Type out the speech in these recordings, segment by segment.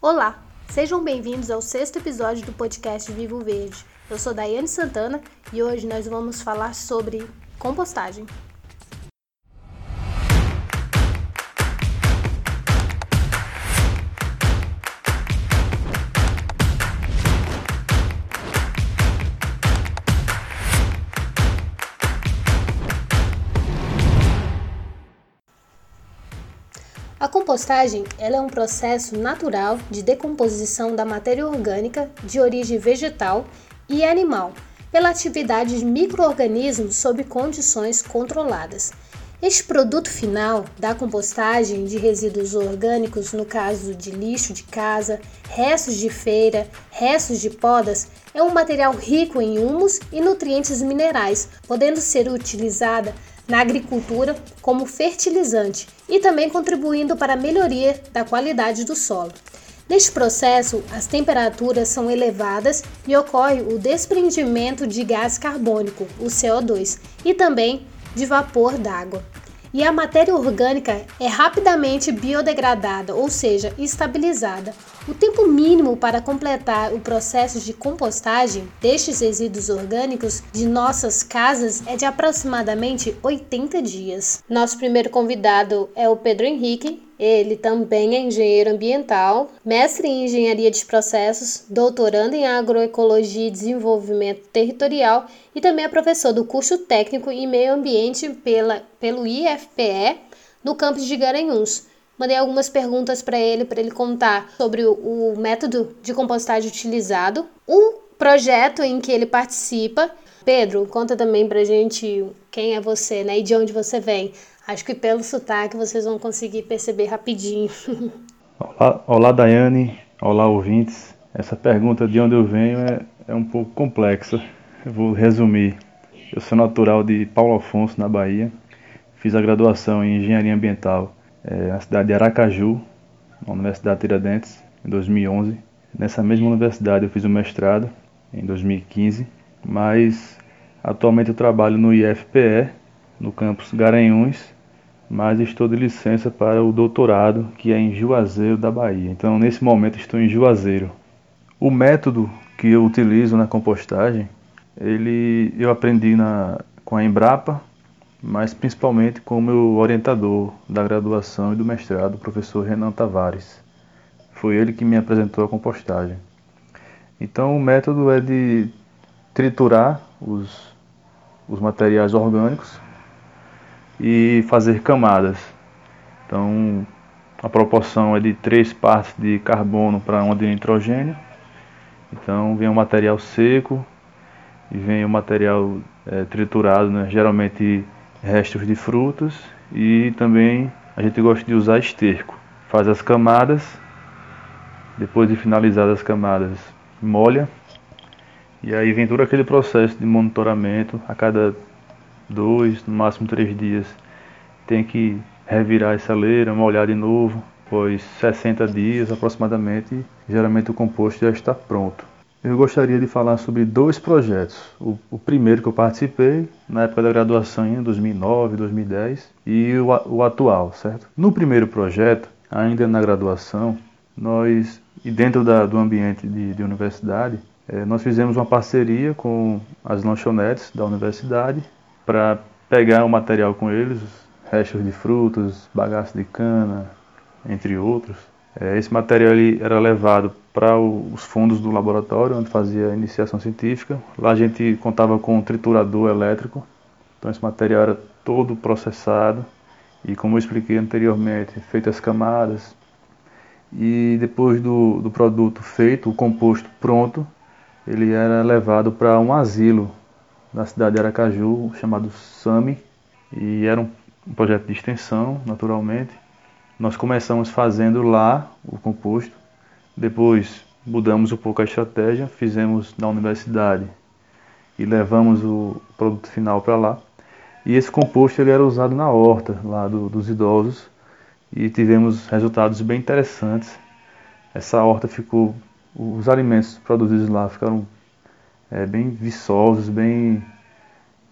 Olá, sejam bem-vindos ao sexto episódio do podcast Vivo Verde. Eu sou Daiane Santana e hoje nós vamos falar sobre compostagem. Compostagem ela é um processo natural de decomposição da matéria orgânica de origem vegetal e animal pela atividade de microorganismos sob condições controladas. Este produto final da compostagem de resíduos orgânicos, no caso de lixo de casa, restos de feira, restos de podas, é um material rico em humus e nutrientes minerais, podendo ser utilizada na agricultura como fertilizante e também contribuindo para a melhoria da qualidade do solo. Neste processo, as temperaturas são elevadas e ocorre o desprendimento de gás carbônico, o CO2, e também de vapor d'água e a matéria orgânica é rapidamente biodegradada, ou seja, estabilizada. O tempo mínimo para completar o processo de compostagem destes resíduos orgânicos de nossas casas é de aproximadamente 80 dias. Nosso primeiro convidado é o Pedro Henrique, ele também é engenheiro ambiental, mestre em engenharia de processos, doutorando em agroecologia e desenvolvimento territorial e também é professor do curso técnico em meio ambiente pela, pelo IFPE no campus de Garanhuns. Mandei algumas perguntas para ele, para ele contar sobre o, método de compostagem utilizado, o projeto em que ele participa. Pedro, conta também para gente quem é você, né, e de onde você vem. Acho que pelo sotaque vocês vão conseguir perceber rapidinho. Olá, olá Daiane, olá ouvintes. Essa pergunta de onde eu venho é, é um pouco complexa. Eu vou resumir. Eu sou natural de Paulo Afonso, na Bahia. Fiz a graduação em Engenharia Ambiental é, na cidade de Aracaju, na Universidade Tiradentes, em 2011. Nessa mesma universidade eu fiz o mestrado, em 2015, mas atualmente eu trabalho no IFPE, no campus Garanhuns, mas estou de licença para o doutorado, que é em Juazeiro da Bahia. Então, nesse momento, estou em Juazeiro. O método que eu utilizo na compostagem, ele eu aprendi na, com a Embrapa, mas principalmente com o meu orientador da graduação e do mestrado, o professor Renan Tavares. Foi ele que me apresentou a compostagem. Então, o método é de triturar os, os materiais orgânicos e fazer camadas. Então, a proporção é de três partes de carbono para uma de nitrogênio. Então, vem o material seco e vem o material é, triturado, né? geralmente restos de frutas e também a gente gosta de usar esterco. Faz as camadas, depois de finalizadas as camadas, molha e aí vem todo aquele processo de monitoramento a cada dois, no máximo três dias, tem que revirar essa leira, molhar de novo, pois 60 dias aproximadamente, geralmente o composto já está pronto. Eu gostaria de falar sobre dois projetos. O, o, primeiro que eu participei, na época da graduação em 2009, 2010, e o, o atual, certo? No primeiro projeto, ainda na graduação, nós, e dentro da, do ambiente de, de universidade, é, nós fizemos uma parceria com as lanchonetes da universidade para pegar o material com eles, restos de frutas, bagaço de cana, entre outros. É, esse material era levado para os fundos do laboratório, onde fazia a iniciação científica. Lá a gente contava com um triturador elétrico, então esse material era todo processado e, como eu expliquei anteriormente, feitas camadas. E depois do, do produto feito, o composto pronto, ele era levado para um asilo na cidade de Aracaju, chamado SAMI, e era um projeto de extensão, naturalmente. Nós começamos fazendo lá o composto, depois mudamos um pouco a estratégia, fizemos na universidade e levamos o produto final para lá. E esse composto ele era usado na horta lá do, dos idosos e tivemos resultados bem interessantes. Essa horta ficou, os alimentos produzidos lá ficaram é, bem viçosos, bem.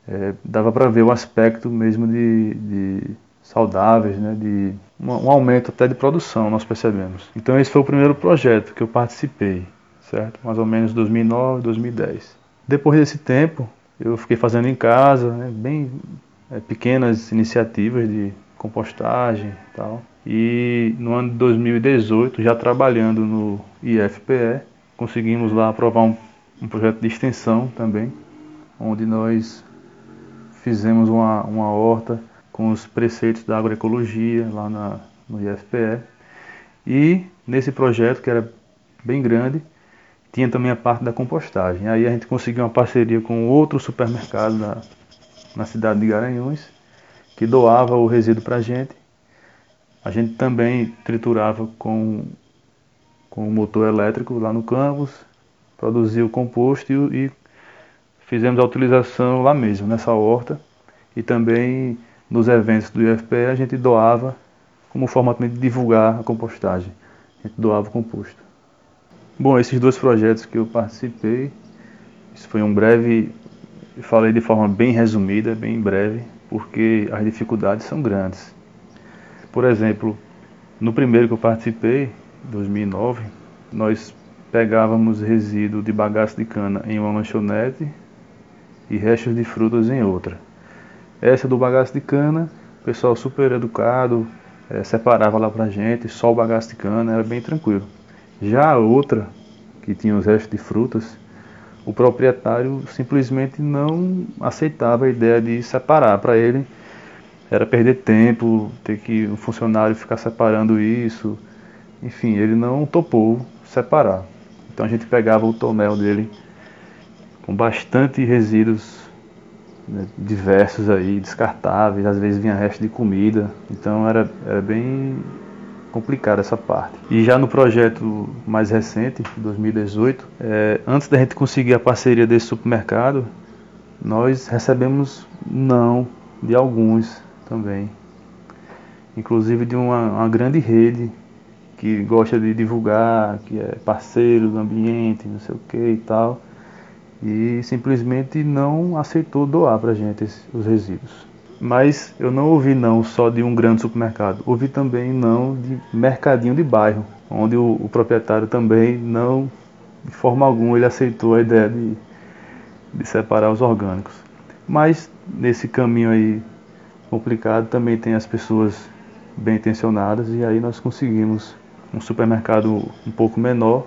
É, dava para ver o aspecto mesmo de, de saudáveis, né, de um aumento até de produção, nós percebemos. Então esse foi o primeiro projeto que eu participei, certo? Mais ou menos 2009, 2010. Depois desse tempo, eu fiquei fazendo em casa, né, bem é, pequenas iniciativas de compostagem e tal. E no ano de 2018, já trabalhando no IFPE, conseguimos lá aprovar um, um projeto de extensão também, onde nós fizemos uma, uma horta com os preceitos da agroecologia lá na, no IFPE. E nesse projeto, que era bem grande, tinha também a parte da compostagem. Aí a gente conseguiu uma parceria com outro supermercado da, na cidade de Garanhuns, que doava o resíduo para a gente. A gente também triturava com, com o motor elétrico lá no campus, produzia o composto e, e fizemos a utilização lá mesmo, nessa horta. E também nos eventos do IFPE a gente doava como forma de divulgar a compostagem. A gente doava o composto. Bom, esses dois projetos que eu participei, isso foi um breve, falei de forma bem resumida, bem breve, porque as dificuldades são grandes. Por exemplo, no primeiro que eu participei, 2009, nós pegávamos resíduo de bagaço de cana em uma lanchonete e restos de frutas em outra. Essa do bagaço de cana, o pessoal super educado, é, separava lá pra gente, só o bagaço de cana, era bem tranquilo. Já a outra, que tinha os restos de frutas, o proprietário simplesmente não aceitava a ideia de separar. Para ele era perder tempo, ter que um funcionário ficar separando isso. Enfim, ele não topou separar. Então a gente pegava o tonel dele com bastante resíduos né, diversos aí, descartáveis, às vezes vinha resto de comida, então era, era bem complicada essa parte. E já no projeto mais recente, 2018, é, antes da gente conseguir a parceria desse supermercado, nós recebemos não de alguns também, inclusive de uma, uma grande rede que gosta de divulgar, que é parceiro do ambiente, não sei o que e tal e simplesmente não aceitou doar para a gente os resíduos. Mas eu não ouvi não só de um grande supermercado, ouvi também não de mercadinho de bairro, onde o, o proprietário também não, de forma alguma, ele aceitou a ideia de, de separar os orgânicos. Mas nesse caminho aí complicado também tem as pessoas bem intencionadas e aí nós conseguimos um supermercado um pouco menor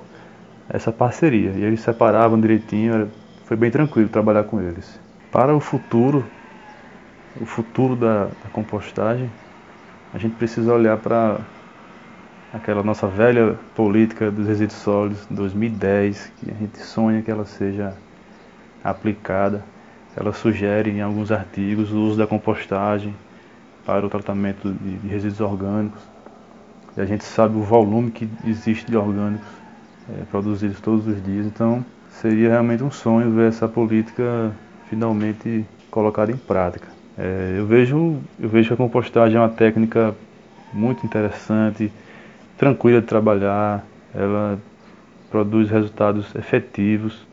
essa parceria. E eles separavam direitinho, foi bem tranquilo trabalhar com eles. Para o futuro, o futuro da, da compostagem, a gente precisa olhar para aquela nossa velha política dos resíduos sólidos 2010, que a gente sonha que ela seja aplicada. Ela sugere em alguns artigos o uso da compostagem para o tratamento de, de resíduos orgânicos. E a gente sabe o volume que existe de orgânicos é, produzidos todos os dias. Então, seria realmente um sonho ver essa política finalmente colocada em prática. É, eu, vejo, eu vejo que a compostagem é uma técnica muito interessante, tranquila de trabalhar, ela produz resultados efetivos,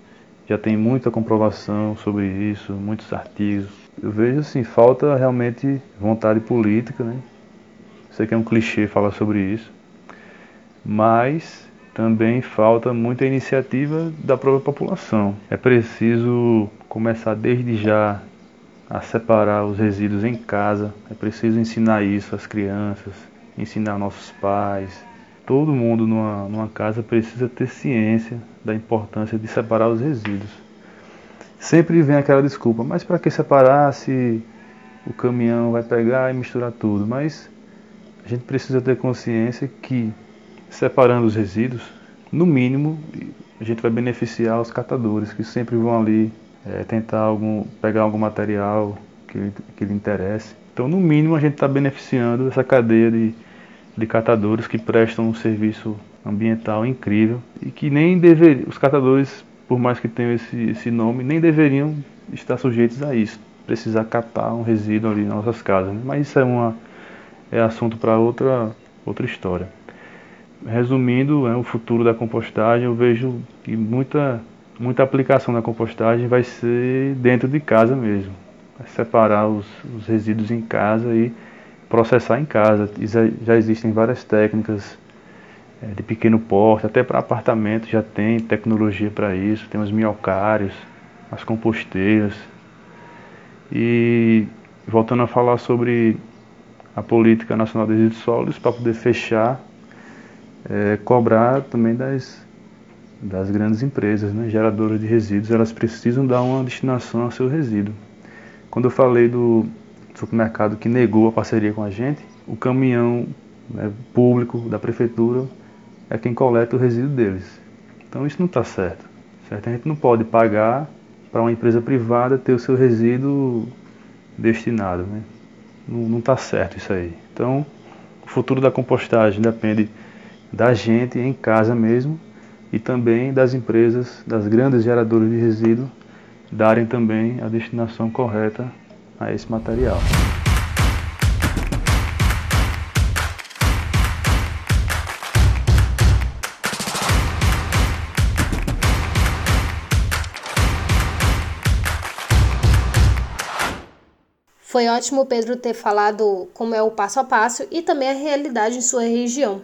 já tem muita comprovação sobre isso, muitos artigos. Eu vejo assim, falta realmente vontade política, né? Sei que é um clichê falar sobre isso, mas também falta muita iniciativa da própria população. É preciso começar desde já a separar os resíduos em casa, é preciso ensinar isso às crianças, ensinar nossos pais. Todo mundo numa, numa casa precisa ter ciência da importância de separar os resíduos. Sempre vem aquela desculpa, mas para que separar se o caminhão vai pegar e misturar tudo? Mas a gente precisa ter consciência que separando os resíduos, no mínimo a gente vai beneficiar os catadores que sempre vão ali é, tentar algum, pegar algum material que, que lhe interesse. Então, no mínimo, a gente está beneficiando essa cadeia de, de catadores que prestam um serviço ambiental incrível e que nem deveriam, os catadores, por mais que tenham esse, esse nome, nem deveriam estar sujeitos a isso, precisar catar um resíduo ali nas nossas casas. Né? Mas isso é, uma, é assunto para outra, outra história resumindo, é, o futuro da compostagem, eu vejo que muita, muita aplicação da compostagem vai ser dentro de casa mesmo. Vai separar os, os resíduos em casa e processar em casa. Já existem várias técnicas é, de pequeno porte, até para apartamento já tem tecnologia para isso, tem os minhocários, as composteiras. E voltando a falar sobre a política nacional de resíduos sólidos, para poder fechar, é, cobrar também das, das grandes empresas, né, geradoras de resíduos, elas precisam dar uma destinação ao seu resíduo. Quando eu falei do supermercado que negou a parceria com a gente, o caminhão né, público da prefeitura é quem coleta o resíduo deles. Então isso não está certo, certo. A gente não pode pagar para uma empresa privada ter o seu resíduo destinado. Né? Não está certo isso aí. Então o futuro da compostagem depende da gente em casa mesmo e também das empresas, das grandes geradoras de resíduo, darem também a destinação correta a esse material. Foi ótimo Pedro ter falado como é o passo a passo e também a realidade em sua região.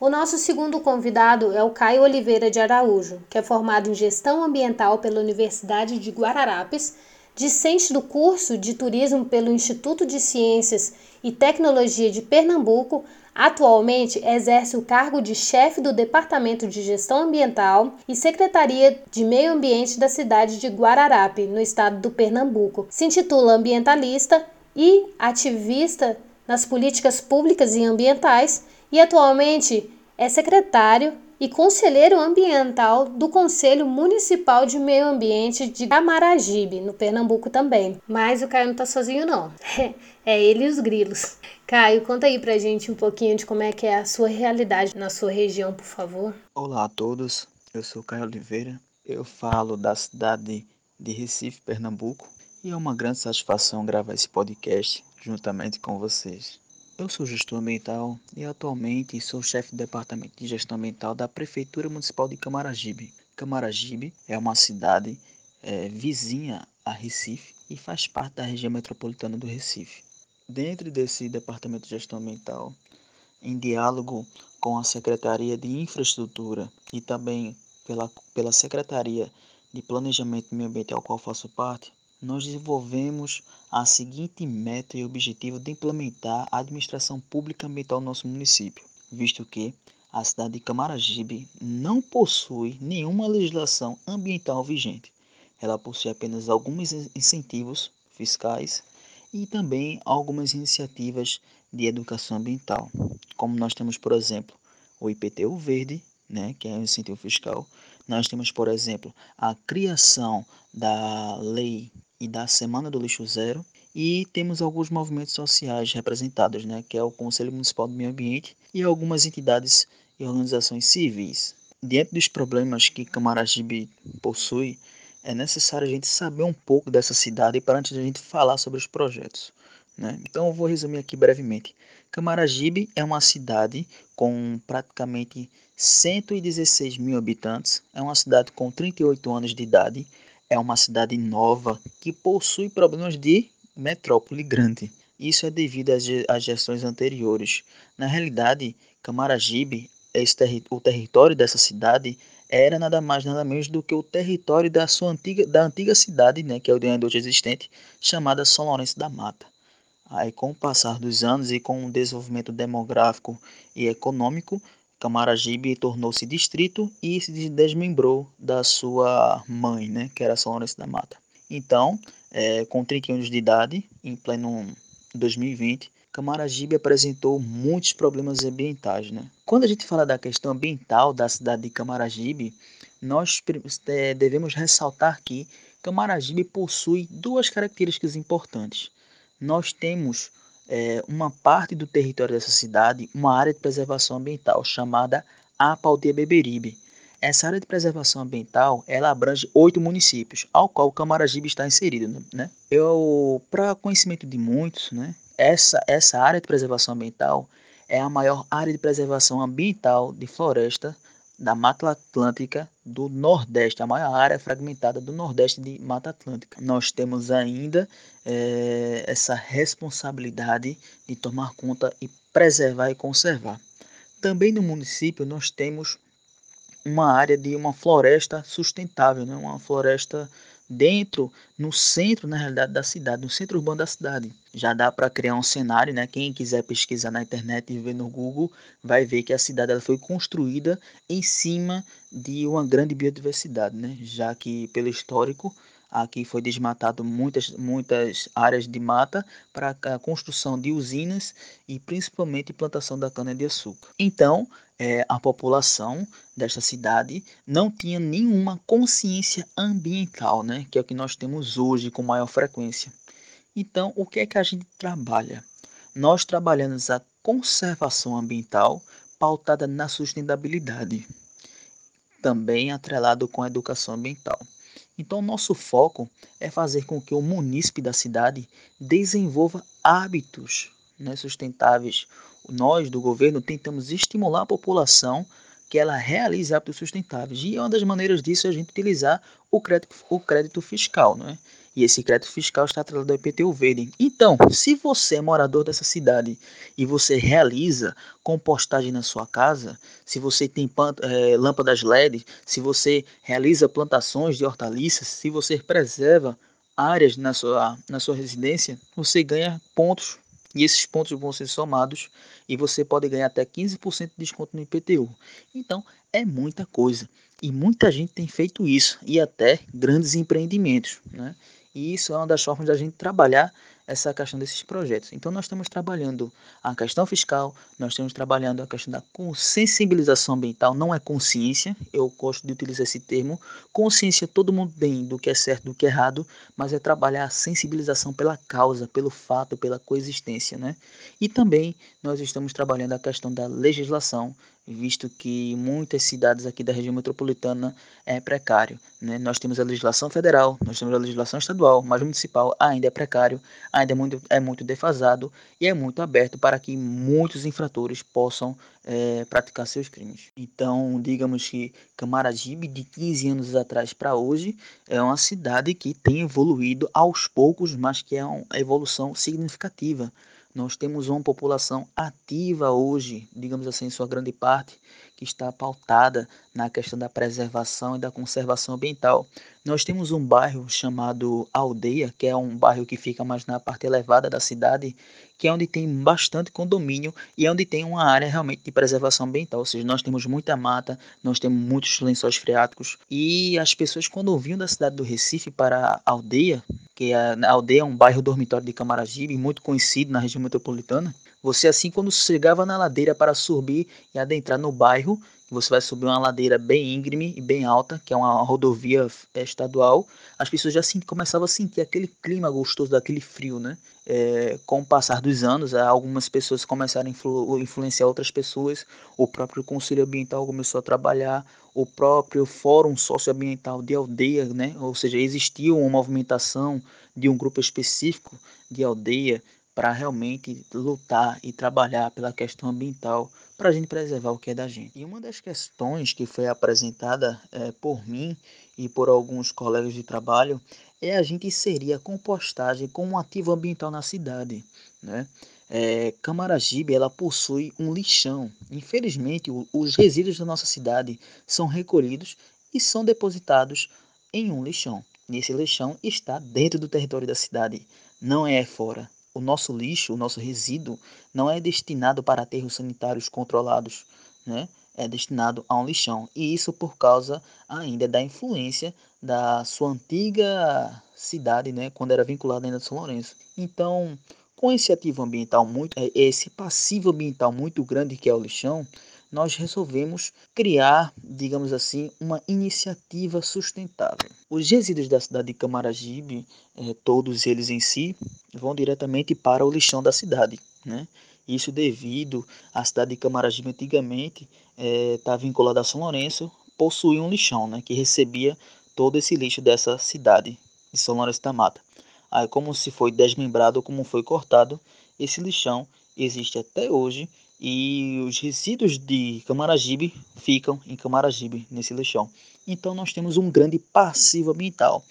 O nosso segundo convidado é o Caio Oliveira de Araújo, que é formado em Gestão Ambiental pela Universidade de Guararapes, discente do curso de Turismo pelo Instituto de Ciências e Tecnologia de Pernambuco, atualmente exerce o cargo de chefe do Departamento de Gestão Ambiental e Secretaria de Meio Ambiente da cidade de Guararape, no estado do Pernambuco. Se intitula ambientalista e ativista nas políticas públicas e ambientais e atualmente é secretário e conselheiro ambiental do Conselho Municipal de Meio Ambiente de Camaragibe, no Pernambuco também. Mas o Caio não tá sozinho não. é ele e os grilos. Caio, conta aí pra gente um pouquinho de como é que é a sua realidade na sua região, por favor. Olá a todos. Eu sou Caio Oliveira. Eu falo da cidade de Recife, Pernambuco, e é uma grande satisfação gravar esse podcast juntamente com vocês. Eu sou gestor ambiental e atualmente sou chefe do departamento de gestão ambiental da Prefeitura Municipal de Camaragibe. Camaragibe é uma cidade é, vizinha a Recife e faz parte da região metropolitana do Recife. Dentro desse departamento de gestão ambiental, em diálogo com a Secretaria de Infraestrutura e também pela, pela Secretaria de Planejamento e Meio Ambiente, ao qual faço parte, nós desenvolvemos a seguinte meta e objetivo de implementar a administração pública ambiental no nosso município, visto que a cidade de Camaragibe não possui nenhuma legislação ambiental vigente. Ela possui apenas alguns incentivos fiscais e também algumas iniciativas de educação ambiental, como nós temos, por exemplo, o IPTU verde, né, que é um incentivo fiscal. Nós temos, por exemplo, a criação da lei e da Semana do Lixo Zero. E temos alguns movimentos sociais representados, né, que é o Conselho Municipal do Meio Ambiente e algumas entidades e organizações civis. Diante dos problemas que Camaragibe possui, é necessário a gente saber um pouco dessa cidade para antes a gente falar sobre os projetos. Né? Então eu vou resumir aqui brevemente. Camaragibe é uma cidade com praticamente 116 mil habitantes, é uma cidade com 38 anos de idade, é uma cidade nova que possui problemas de metrópole grande. Isso é devido às gestões anteriores. Na realidade, Camaragibe, terri o território dessa cidade, era nada mais nada menos do que o território da sua antiga, da antiga cidade, né, que é o de hoje existente, chamada São Lourenço da Mata. Aí, com o passar dos anos e com o desenvolvimento demográfico e econômico, Camaragibe tornou-se distrito e se desmembrou da sua mãe, né, que era São Lourenço da Mata. Então, é, com 30 anos de idade, em pleno 2020, Camaragibe apresentou muitos problemas ambientais. Né? Quando a gente fala da questão ambiental da cidade de Camaragibe, nós é, devemos ressaltar que Camaragibe possui duas características importantes. Nós temos é, uma parte do território dessa cidade uma área de preservação ambiental chamada Apaldeia Beberibe. Essa área de preservação ambiental ela abrange oito municípios, ao qual o Camaragibe está inserido. Né? Eu, para conhecimento de muitos, né, essa, essa área de preservação ambiental é a maior área de preservação ambiental de floresta da Mata Atlântica do Nordeste, a maior área fragmentada do Nordeste de Mata Atlântica. Nós temos ainda é, essa responsabilidade de tomar conta e preservar e conservar. Também no município nós temos uma área de uma floresta sustentável, né? uma floresta dentro, no centro, na realidade, da cidade, no centro urbano da cidade. Já dá para criar um cenário, né? Quem quiser pesquisar na internet e ver no Google, vai ver que a cidade ela foi construída em cima de uma grande biodiversidade, né? Já que pelo histórico aqui foi desmatado muitas muitas áreas de mata para a construção de usinas e principalmente plantação da cana de açúcar. Então, é, a população desta cidade não tinha nenhuma consciência ambiental, né? que é o que nós temos hoje com maior frequência. Então, o que é que a gente trabalha? Nós trabalhamos a conservação ambiental pautada na sustentabilidade, também atrelado com a educação ambiental. Então, nosso foco é fazer com que o munícipe da cidade desenvolva hábitos né, sustentáveis, nós do governo tentamos estimular a população que ela realize hábitos sustentáveis. E uma das maneiras disso é a gente utilizar o crédito, o crédito fiscal, não é? E esse crédito fiscal está atrelado ao IPTU verde. Então, se você é morador dessa cidade e você realiza compostagem na sua casa, se você tem é, lâmpadas LED, se você realiza plantações de hortaliças, se você preserva áreas na sua, na sua residência, você ganha pontos e esses pontos vão ser somados e você pode ganhar até 15% de desconto no IPTU. Então, é muita coisa. E muita gente tem feito isso, e até grandes empreendimentos. Né? E isso é uma das formas da gente trabalhar essa questão desses projetos. Então, nós estamos trabalhando a questão fiscal, nós estamos trabalhando a questão da sensibilização ambiental, não é consciência, eu gosto de utilizar esse termo. Consciência, todo mundo tem do que é certo, do que é errado, mas é trabalhar a sensibilização pela causa, pelo fato, pela coexistência. Né? E também nós estamos trabalhando a questão da legislação, visto que muitas cidades aqui da região metropolitana é precário. Né? Nós temos a legislação federal, nós temos a legislação estadual, mas municipal ainda é precário, ainda é muito, é muito defasado e é muito aberto para que muitos infratores possam é, praticar seus crimes. Então, digamos que Camaragibe, de 15 anos atrás para hoje, é uma cidade que tem evoluído aos poucos, mas que é uma evolução significativa. Nós temos uma população ativa hoje, digamos assim, em sua grande parte, que está pautada na questão da preservação e da conservação ambiental. Nós temos um bairro chamado Aldeia, que é um bairro que fica mais na parte elevada da cidade, que é onde tem bastante condomínio e é onde tem uma área realmente de preservação ambiental. Ou seja, nós temos muita mata, nós temos muitos lençóis freáticos e as pessoas quando vinham da cidade do Recife para a aldeia, que é, a aldeia é um bairro dormitório de Camaragibe, muito conhecido na região metropolitana, você assim quando chegava na ladeira para subir e adentrar no bairro, você vai subir uma ladeira bem íngreme e bem alta, que é uma rodovia é, estadual, as pessoas já começavam a sentir aquele clima gostoso daquele frio, né? É, com o passar dos anos, algumas pessoas começaram a influ influenciar outras pessoas, o próprio Conselho Ambiental começou a trabalhar, o próprio Fórum Socioambiental de Aldeia, né? ou seja, existiu uma movimentação de um grupo específico de aldeia para realmente lutar e trabalhar pela questão ambiental para a gente preservar o que é da gente. E uma das questões que foi apresentada é, por mim e por alguns colegas de trabalho é a gente inserir a compostagem como um ativo ambiental na cidade. Né? É, Camaragibe ela possui um lixão. Infelizmente, o, os resíduos da nossa cidade são recolhidos e são depositados em um lixão. Nesse lixão está dentro do território da cidade, não é fora o nosso lixo, o nosso resíduo, não é destinado para aterros sanitários controlados, né? é destinado a um lixão. E isso por causa ainda da influência da sua antiga cidade, né? quando era vinculada ainda a São Lourenço. Então, com esse ativo ambiental muito, é, esse passivo ambiental muito grande que é o lixão, nós resolvemos criar, digamos assim, uma iniciativa sustentável. Os resíduos da cidade de Camaragibe, eh, todos eles em si, vão diretamente para o lixão da cidade. Né? Isso devido à cidade de Camaragibe antigamente está eh, vinculada a São Lourenço, possuía um lixão né, que recebia todo esse lixo dessa cidade de São Lourenço da Mata. Aí, como se foi desmembrado, como foi cortado, esse lixão existe até hoje e os resíduos de Camaragibe ficam em Camaragibe, nesse lixão. Então nós temos um grande passivo ambiental.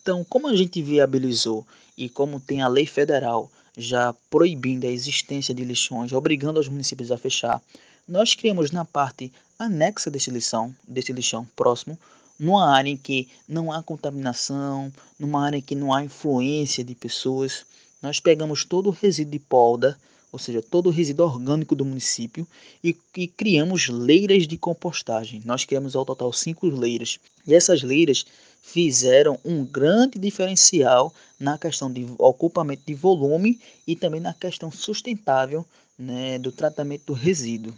Então, como a gente viabilizou e como tem a lei federal já proibindo a existência de lixões, obrigando os municípios a fechar, nós criamos na parte anexa desse lixão, desse lixão próximo, numa área em que não há contaminação, numa área em que não há influência de pessoas, nós pegamos todo o resíduo de polda, ou seja, todo o resíduo orgânico do município e, e, criamos leiras de compostagem. Nós criamos ao total cinco leiras. E essas leiras fizeram um grande diferencial na questão de ocupamento de volume e também na questão sustentável né, do tratamento do resíduo.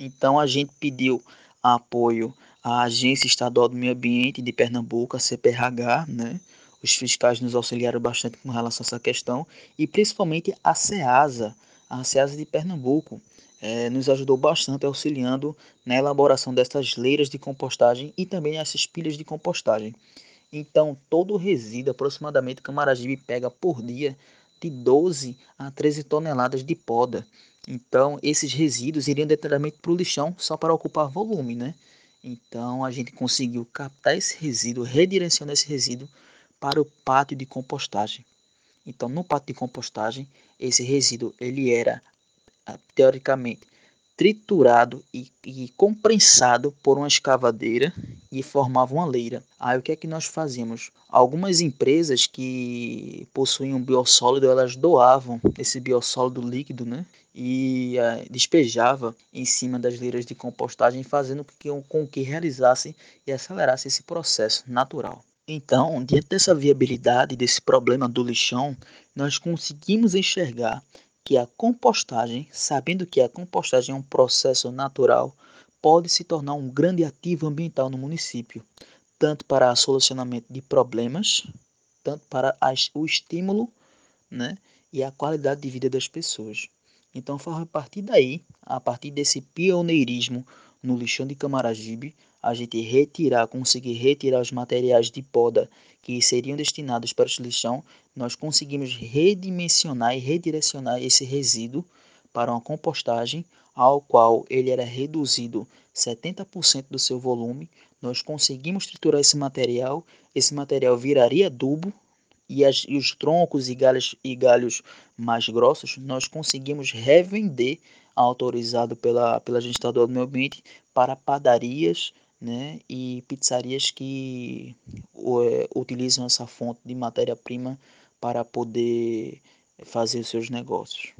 Então a gente pediu apoio à Agência Estadual do Meio Ambiente de Pernambuco, a CPRH, né? Os fiscais nos auxiliaram bastante com relação a essa questão e principalmente a SEASA, a SEASA de Pernambuco, é, nos ajudou bastante auxiliando na elaboração dessas leiras de compostagem e também essas pilhas de compostagem. Então, todo o resíduo, aproximadamente, Camaragibe pega por dia de 12 a 13 toneladas de poda. Então, esses resíduos iriam diretamente para o lixão só para ocupar volume, né? Então, a gente conseguiu captar esse resíduo, redirecionar esse resíduo para o pátio de compostagem. Então, no pátio de compostagem, esse resíduo ele era ah, teoricamente triturado e, e por uma escavadeira e formava uma leira. Aí o que é que nós fazíamos? Algumas empresas que possuíam biossólido, elas doavam esse biossólido líquido, né? E uh, despejava em cima das leiras de compostagem, fazendo com que, com que realizasse e acelerasse esse processo natural. Então, diante dessa viabilidade, desse problema do lixão, nós conseguimos enxergar que a compostagem, sabendo que a compostagem é um processo natural, pode se tornar um grande ativo ambiental no município, tanto para o solucionamento de problemas, tanto para as, o estímulo né, e a qualidade de vida das pessoas. Então, a partir daí, a partir desse pioneirismo no lixão de Camaragibe, a gente retirar, conseguir retirar os materiais de poda que seriam destinados para o lixão, nós conseguimos redimensionar e redirecionar esse resíduo para uma compostagem, ao qual ele era reduzido 70% do seu volume. Nós conseguimos triturar esse material, esse material viraria adubo e, as, e os troncos e galhos, e galhos mais grossos nós conseguimos revender autorizado pela, pela Agência Estadual do Meio Ambiente para padarias né, e pizzarias que é, utilizam essa fonte de matéria-prima para poder fazer os seus negócios.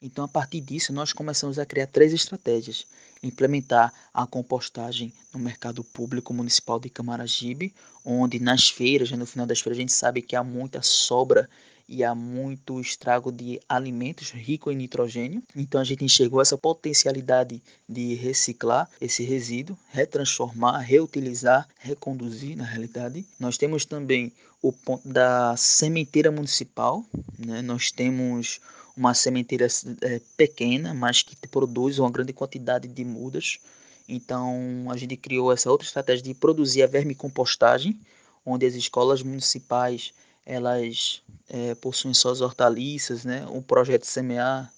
Então, a partir disso, nós começamos a criar três estratégias: implementar a compostagem no mercado público municipal de Camaragibe, onde nas feiras, né, no final das feiras, a gente sabe que há muita sobra e há muito estrago de alimentos ricos em nitrogênio. Então a gente enxergou essa potencialidade de reciclar esse resíduo, retransformar, reutilizar, reconduzir na realidade. Nós temos também o ponto da sementeira municipal, né? nós temos uma sementeira é, pequena, mas que produz uma grande quantidade de mudas. Então a gente criou essa outra estratégia de produzir a vermicompostagem, onde as escolas municipais elas é, possuem suas hortaliças, né? Um projeto semear,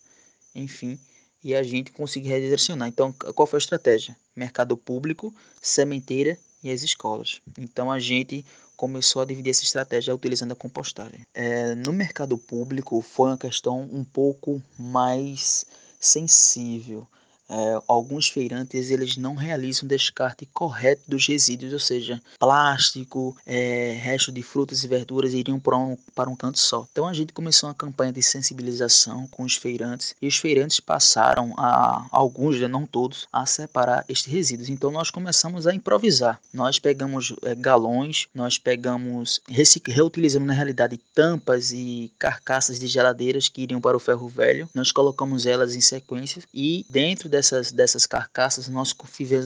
enfim, e a gente conseguir redirecionar. Então, qual foi a estratégia? Mercado público, sementeira e as escolas. Então, a gente começou a dividir essa estratégia utilizando a compostagem. É, no mercado público, foi uma questão um pouco mais sensível é, alguns feirantes eles não realizam descarte correto dos resíduos, ou seja, plástico, é, resto de frutas e verduras iriam para um, para um canto só. Então a gente começou uma campanha de sensibilização com os feirantes e os feirantes passaram a alguns, né, não todos, a separar estes resíduos. Então nós começamos a improvisar. Nós pegamos é, galões, nós pegamos reutilizamos na realidade tampas e carcaças de geladeiras que iriam para o ferro velho. Nós colocamos elas em sequência e dentro dessas, dessas carcaças, nós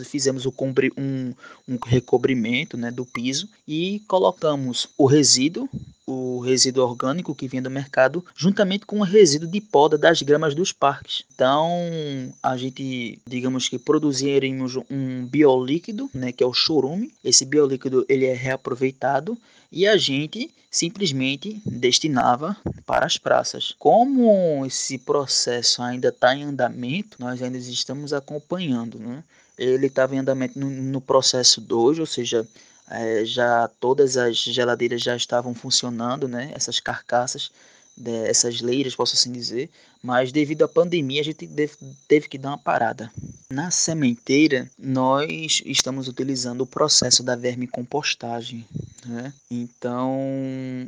fizemos o um, um recobrimento né, do piso e colocamos o resíduo, o resíduo orgânico que vinha do mercado, juntamente com o resíduo de poda das gramas dos parques. Então, a gente, digamos que produziremos um biolíquido, né, que é o chorume. Esse biolíquido ele é reaproveitado e a gente simplesmente destinava para as praças. Como esse processo ainda está em andamento, nós ainda estamos acompanhando. Né? Ele estava em andamento no, no processo 2, ou seja, é, já todas as geladeiras já estavam funcionando, né? essas carcaças dessas leiras, posso assim dizer, mas devido à pandemia a gente teve que dar uma parada. Na sementeira, nós estamos utilizando o processo da vermicompostagem, né? Então,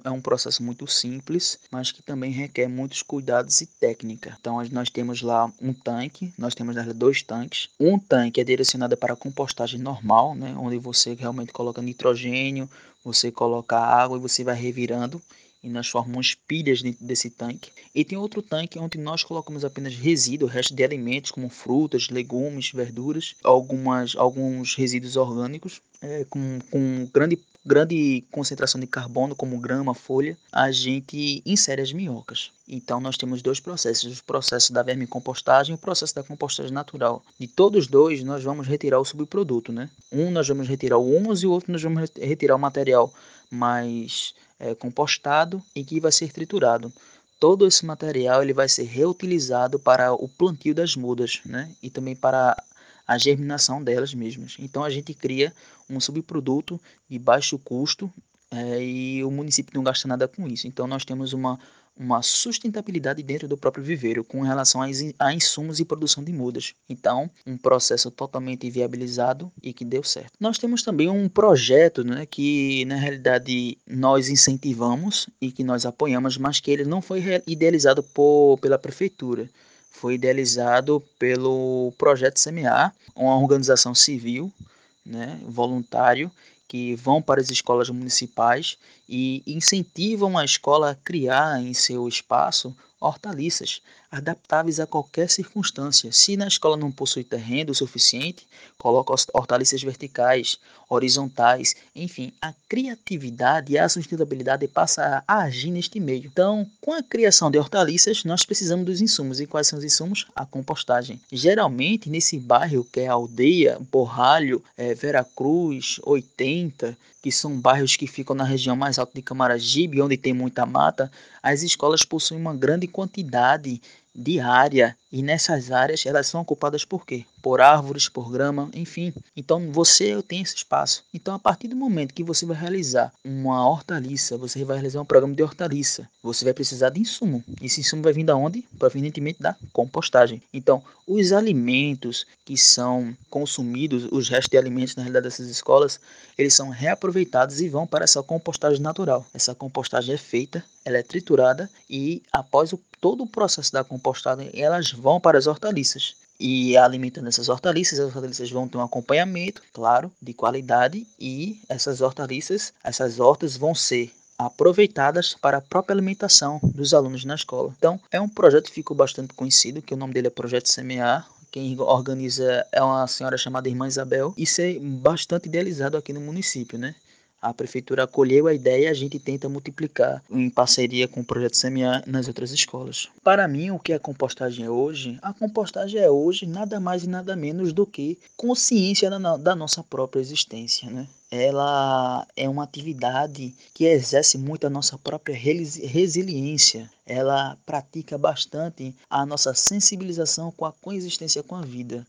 é um processo muito simples, mas que também requer muitos cuidados e técnica. Então, nós temos lá um tanque, nós temos dois tanques. Um tanque é direcionado para a compostagem normal, né? Onde você realmente coloca nitrogênio, você coloca água e você vai revirando e nós formamos pilhas dentro desse tanque. E tem outro tanque onde nós colocamos apenas resíduo, resto de alimentos como frutas, legumes, verduras, algumas, alguns resíduos orgânicos é, com, com grande grande concentração de carbono, como grama, folha, a gente insere as minhocas. Então nós temos dois processos, o processo da vermicompostagem e o processo da compostagem natural. De todos dois, nós vamos retirar o subproduto, né? Um nós vamos retirar o humus e o outro nós vamos retirar o material mais é, compostado e que vai ser triturado. Todo esse material ele vai ser reutilizado para o plantio das mudas, né? E também para a germinação delas mesmas. Então a gente cria um subproduto de baixo custo é, e o município não gasta nada com isso. Então nós temos uma uma sustentabilidade dentro do próprio viveiro com relação a insumos e produção de mudas. Então, um processo totalmente viabilizado e que deu certo. Nós temos também um projeto né, que, na realidade, nós incentivamos e que nós apoiamos, mas que ele não foi idealizado por, pela prefeitura. Foi idealizado pelo Projeto CMA, uma organização civil, né, voluntário, que vão para as escolas municipais e incentivam a escola a criar em seu espaço hortaliças adaptáveis a qualquer circunstância. Se na escola não possui terreno o suficiente, coloca hortaliças verticais, horizontais, enfim, a criatividade e a sustentabilidade passa a agir neste meio. Então, com a criação de hortaliças, nós precisamos dos insumos. E quais são os insumos? A compostagem. Geralmente, nesse bairro que é a aldeia, Borralho, é, Veracruz, 80, que são bairros que ficam na região mais alta de Camaragibe, onde tem muita mata, as escolas possuem uma grande quantidade de área e nessas áreas elas são ocupadas por quê? Por árvores, por grama, enfim. Então você tem esse espaço. Então a partir do momento que você vai realizar uma hortaliça, você vai realizar um programa de hortaliça, você vai precisar de insumo. Esse insumo vai vir da onde? Provenientemente da compostagem. Então os alimentos que são consumidos, os restos de alimentos na realidade dessas escolas, eles são reaproveitados e vão para essa compostagem natural. Essa compostagem é feita, ela é triturada e após o, todo o processo da compostagem, elas vão para as hortaliças. E alimentando essas hortaliças, as hortaliças vão ter um acompanhamento, claro, de qualidade e essas hortaliças, essas hortas vão ser aproveitadas para a própria alimentação dos alunos na escola. Então, é um projeto que ficou bastante conhecido, que o nome dele é Projeto Semear, quem organiza é uma senhora chamada Irmã Isabel. Isso é bastante idealizado aqui no município, né? A prefeitura acolheu a ideia e a gente tenta multiplicar em parceria com o projeto CMA nas outras escolas. Para mim, o que é a compostagem é hoje? A compostagem é hoje nada mais e nada menos do que consciência da, da nossa própria existência, né? ela é uma atividade que exerce muito a nossa própria resiliência. Ela pratica bastante a nossa sensibilização com a coexistência com a vida.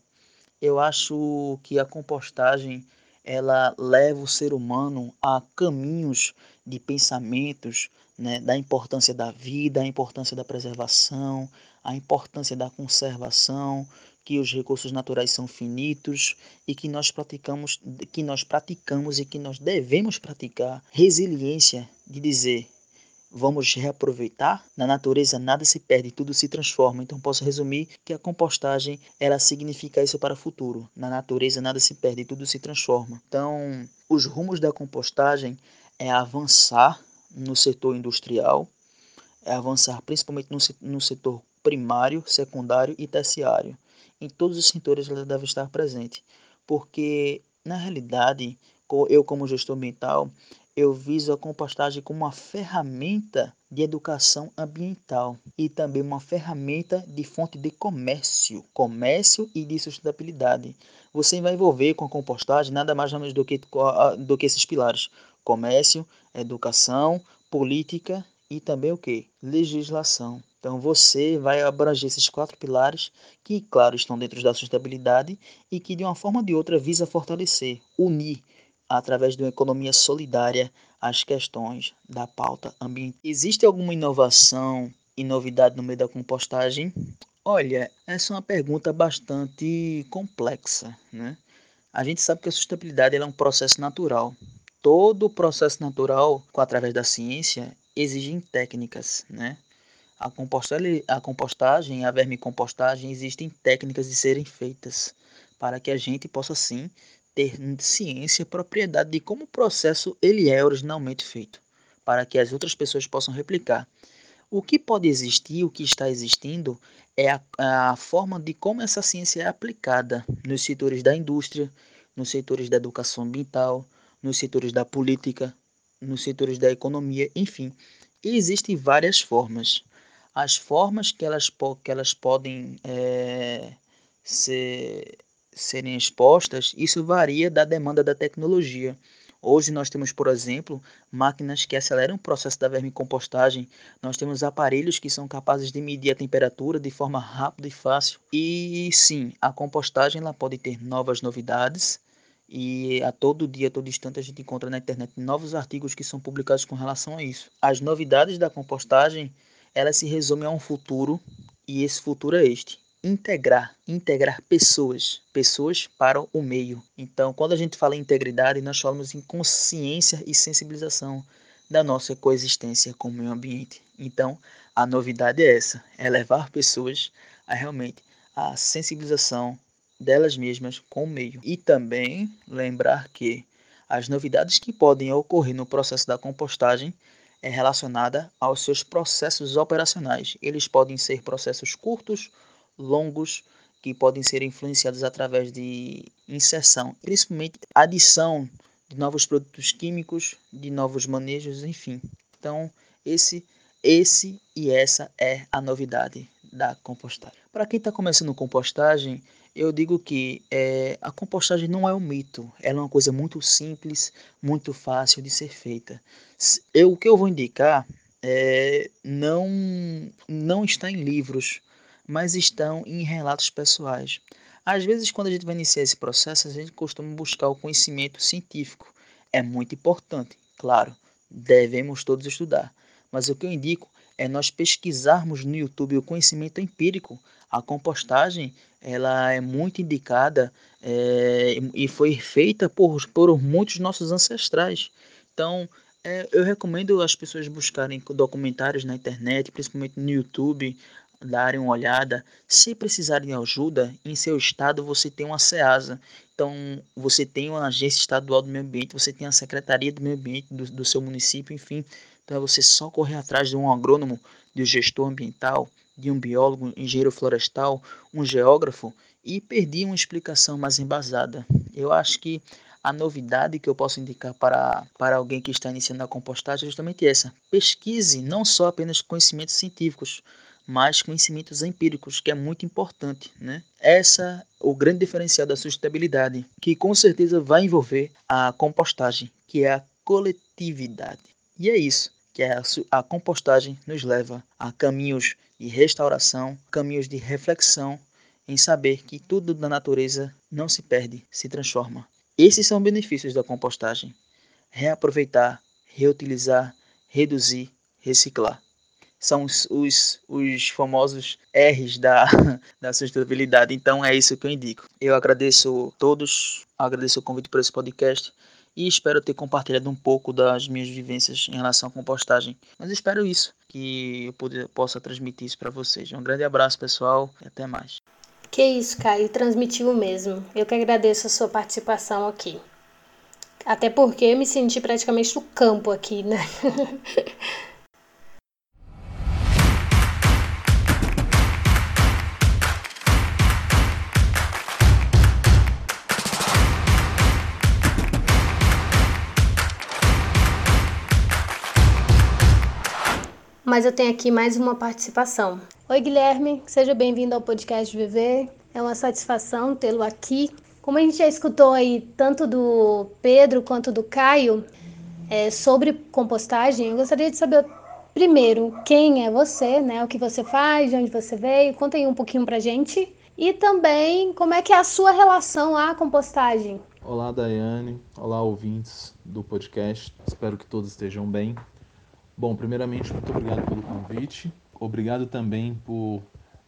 Eu acho que a compostagem ela leva o ser humano a caminhos de pensamentos né, da importância da vida, a importância da preservação, a importância da conservação, que os recursos naturais são finitos e que nós praticamos, que nós praticamos e que nós devemos praticar resiliência de dizer vamos reaproveitar. Na natureza nada se perde, tudo se transforma. Então posso resumir que a compostagem ela significa isso para o futuro. Na natureza nada se perde, tudo se transforma. Então, os rumos da compostagem é avançar no setor industrial, é avançar principalmente no, no setor primário, secundário e terciário. Em todos os setores ela deve estar presente, porque na realidade, eu como gestor ambiental, eu viso a compostagem como uma ferramenta de educação ambiental e também uma ferramenta de fonte de comércio, comércio e de sustentabilidade. Você vai envolver com a compostagem nada mais do que, do que esses pilares: comércio, educação, política e também o que? Legislação. Então você vai abranger esses quatro pilares que, claro, estão dentro da sustentabilidade e que de uma forma ou de outra visa fortalecer, unir através de uma economia solidária as questões da pauta ambiental. Existe alguma inovação e novidade no meio da compostagem? Olha, essa é uma pergunta bastante complexa, né? A gente sabe que a sustentabilidade é um processo natural. Todo processo natural, através da ciência, exige técnicas, né? A compostagem, a compostagem, a vermicompostagem, existem técnicas de serem feitas para que a gente possa sim ter ciência, propriedade de como o processo ele é originalmente feito, para que as outras pessoas possam replicar. O que pode existir, o que está existindo, é a, a forma de como essa ciência é aplicada nos setores da indústria, nos setores da educação ambiental, nos setores da política, nos setores da economia, enfim. Existem várias formas. As formas que elas, que elas podem é, ser serem expostas, isso varia da demanda da tecnologia. Hoje nós temos, por exemplo, máquinas que aceleram o processo da vermicompostagem. Nós temos aparelhos que são capazes de medir a temperatura de forma rápida e fácil. E sim, a compostagem ela pode ter novas novidades. E a todo dia, a todo instante, a gente encontra na internet novos artigos que são publicados com relação a isso. As novidades da compostagem, elas se resumem a um futuro, e esse futuro é este integrar, integrar pessoas, pessoas para o meio. Então, quando a gente fala em integridade, nós falamos em consciência e sensibilização da nossa coexistência com o meio ambiente. Então, a novidade é essa, é levar pessoas a realmente a sensibilização delas mesmas com o meio. E também lembrar que as novidades que podem ocorrer no processo da compostagem é relacionada aos seus processos operacionais. Eles podem ser processos curtos longos que podem ser influenciados através de inserção, principalmente adição de novos produtos químicos, de novos manejos, enfim. Então, esse, esse e essa é a novidade da compostagem. Para quem está começando compostagem, eu digo que é, a compostagem não é um mito, ela é uma coisa muito simples, muito fácil de ser feita. Eu, o que eu vou indicar é, não, não está em livros, mas estão em relatos pessoais. Às vezes, quando a gente vai iniciar esse processo, a gente costuma buscar o conhecimento científico. É muito importante, claro, devemos todos estudar. Mas o que eu indico é nós pesquisarmos no YouTube o conhecimento empírico. A compostagem ela é muito indicada é, e foi feita por, por muitos nossos ancestrais. Então, é, eu recomendo as pessoas buscarem documentários na internet, principalmente no YouTube, darem uma olhada. Se precisarem de ajuda, em seu estado você tem uma SEASA. Então, você tem uma agência estadual do meio ambiente, você tem a secretaria do meio ambiente do, do seu município, enfim. Então, é você só correr atrás de um agrônomo, de um gestor ambiental, de um biólogo, engenheiro florestal, um geógrafo e pedir uma explicação mais embasada. Eu acho que a novidade que eu posso indicar para, para alguém que está iniciando a compostagem é justamente essa. Pesquise não só apenas conhecimentos científicos, mas conhecimentos empíricos, que é muito importante, né? Essa é o grande diferencial da sustentabilidade, que com certeza vai envolver a compostagem, que é a coletividade. E é isso que a, compostagem nos leva a caminhos de restauração, caminhos de reflexão, em saber que tudo da natureza não se perde, se transforma. Esses são benefícios da compostagem: reaproveitar, reutilizar, reduzir, reciclar são os, os, os famosos R's da, da sustentabilidade. Então é isso que eu indico. Eu agradeço a todos, agradeço o convite para esse podcast e espero ter compartilhado um pouco das minhas vivências em relação à compostagem. Mas espero isso, que eu poder, possa transmitir isso para vocês. Um grande abraço, pessoal, e até mais. Que isso, Caio, transmitiu mesmo. Eu que agradeço a sua participação aqui. Até porque eu me senti praticamente no campo aqui, né? mas eu tenho aqui mais uma participação. Oi, Guilherme, seja bem-vindo ao podcast Viver. É uma satisfação tê-lo aqui. Como a gente já escutou aí tanto do Pedro quanto do Caio é, sobre compostagem, eu gostaria de saber primeiro quem é você, né? O que você faz, de onde você veio. Conta aí um pouquinho pra gente. E também como é que é a sua relação à compostagem. Olá, Daiane. Olá, ouvintes do podcast. Espero que todos estejam bem. Bom, primeiramente, muito obrigado pelo convite. Obrigado também por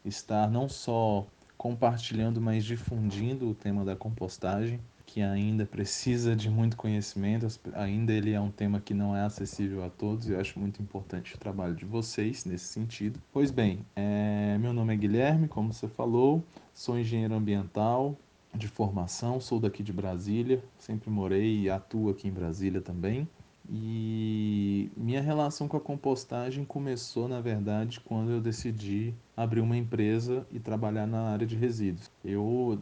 estar não só compartilhando, mas difundindo o tema da compostagem, que ainda precisa de muito conhecimento, ainda ele é um tema que não é acessível a todos, e eu acho muito importante o trabalho de vocês nesse sentido. Pois bem, é, meu nome é Guilherme, como você falou, sou engenheiro ambiental de formação, sou daqui de Brasília, sempre morei e atuo aqui em Brasília também. E minha relação com a compostagem começou, na verdade, quando eu decidi abrir uma empresa e trabalhar na área de resíduos. Eu,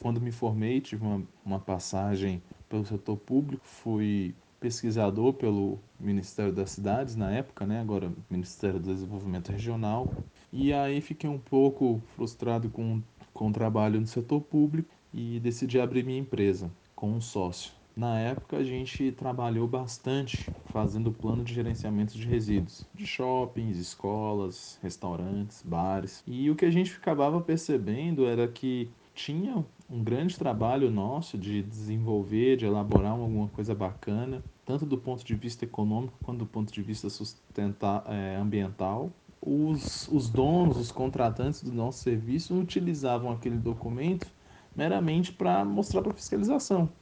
quando me formei, tive uma, uma passagem pelo setor público, fui pesquisador pelo Ministério das Cidades na época, né? agora Ministério do Desenvolvimento Regional. E aí fiquei um pouco frustrado com, com o trabalho no setor público e decidi abrir minha empresa com um sócio. Na época, a gente trabalhou bastante fazendo plano de gerenciamento de resíduos, de shoppings, escolas, restaurantes, bares. E o que a gente acabava percebendo era que tinha um grande trabalho nosso de desenvolver, de elaborar alguma coisa bacana, tanto do ponto de vista econômico quanto do ponto de vista é, ambiental. Os, os donos, os contratantes do nosso serviço utilizavam aquele documento meramente para mostrar para fiscalização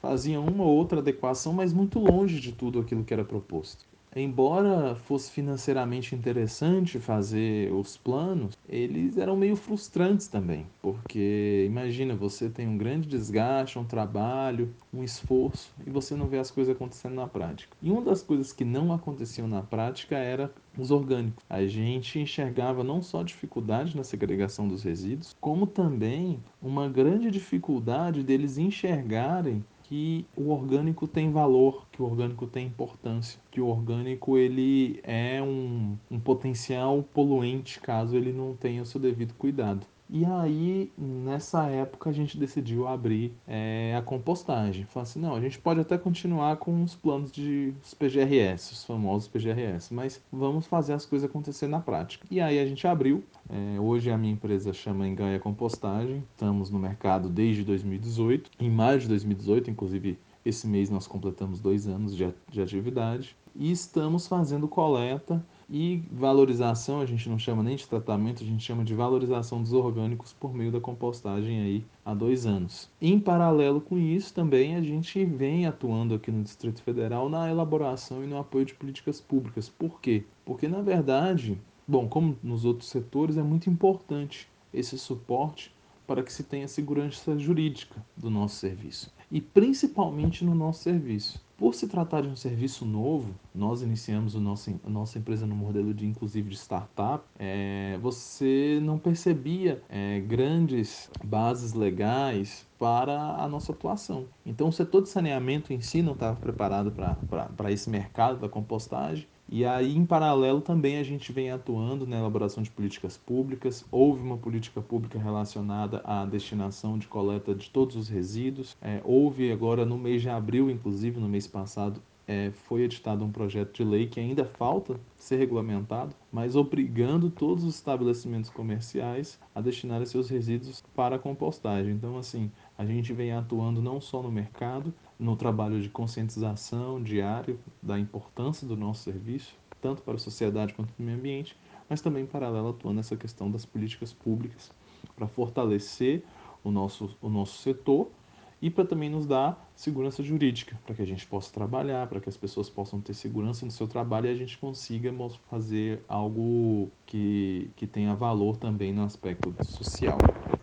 faziam uma ou outra adequação, mas muito longe de tudo aquilo que era proposto. Embora fosse financeiramente interessante fazer os planos, eles eram meio frustrantes também, porque imagina, você tem um grande desgaste, um trabalho, um esforço e você não vê as coisas acontecendo na prática. E uma das coisas que não aconteciam na prática era os orgânicos. A gente enxergava não só dificuldade na segregação dos resíduos, como também uma grande dificuldade deles enxergarem que o orgânico tem valor, que o orgânico tem importância, que o orgânico ele é um, um potencial poluente caso ele não tenha o seu devido cuidado. E aí, nessa época, a gente decidiu abrir é, a compostagem. Falou assim, não, a gente pode até continuar com os planos de os PGRS, os famosos PGRS, mas vamos fazer as coisas acontecer na prática. E aí a gente abriu. É, hoje a minha empresa chama Engaia Compostagem. Estamos no mercado desde 2018. Em maio de 2018, inclusive, esse mês nós completamos dois anos de, de atividade. E estamos fazendo coleta e valorização, a gente não chama nem de tratamento, a gente chama de valorização dos orgânicos por meio da compostagem aí há dois anos. Em paralelo com isso, também a gente vem atuando aqui no Distrito Federal na elaboração e no apoio de políticas públicas. Por quê? Porque, na verdade, bom, como nos outros setores, é muito importante esse suporte para que se tenha segurança jurídica do nosso serviço e principalmente no nosso serviço. Por se tratar de um serviço novo, nós iniciamos o nosso, a nossa empresa no modelo de inclusive de startup. É, você não percebia é, grandes bases legais para a nossa atuação. Então, o setor de saneamento em si não estava preparado para esse mercado da compostagem e aí, em paralelo, também a gente vem atuando na elaboração de políticas públicas. Houve uma política pública relacionada à destinação de coleta de todos os resíduos. É, houve agora, no mês de abril, inclusive, no mês passado, é, foi editado um projeto de lei que ainda falta ser regulamentado, mas obrigando todos os estabelecimentos comerciais a destinar seus resíduos para a compostagem. Então, assim, a gente vem atuando não só no mercado, no trabalho de conscientização diário da importância do nosso serviço, tanto para a sociedade quanto para o meio ambiente, mas também em paralelo atuando nessa questão das políticas públicas para fortalecer o nosso, o nosso setor e para também nos dar segurança jurídica, para que a gente possa trabalhar, para que as pessoas possam ter segurança no seu trabalho e a gente consiga fazer algo que, que tenha valor também no aspecto social.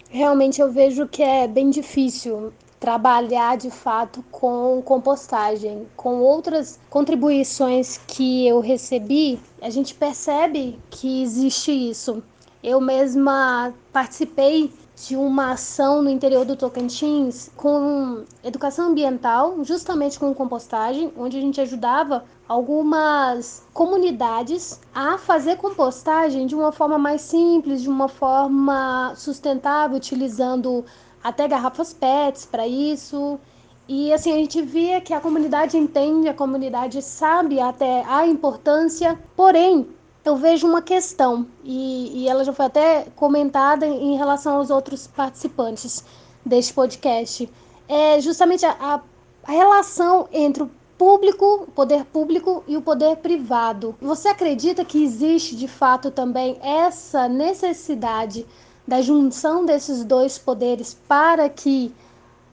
Realmente eu vejo que é bem difícil trabalhar de fato com compostagem. Com outras contribuições que eu recebi, a gente percebe que existe isso. Eu mesma participei de uma ação no interior do Tocantins com educação ambiental, justamente com compostagem, onde a gente ajudava algumas comunidades a fazer compostagem de uma forma mais simples, de uma forma sustentável, utilizando até garrafas PETs para isso. E assim, a gente via que a comunidade entende, a comunidade sabe até a importância, porém, eu vejo uma questão, e, e ela já foi até comentada em relação aos outros participantes deste podcast, é justamente a, a relação entre o público, poder público e o poder privado. Você acredita que existe de fato também essa necessidade da junção desses dois poderes para que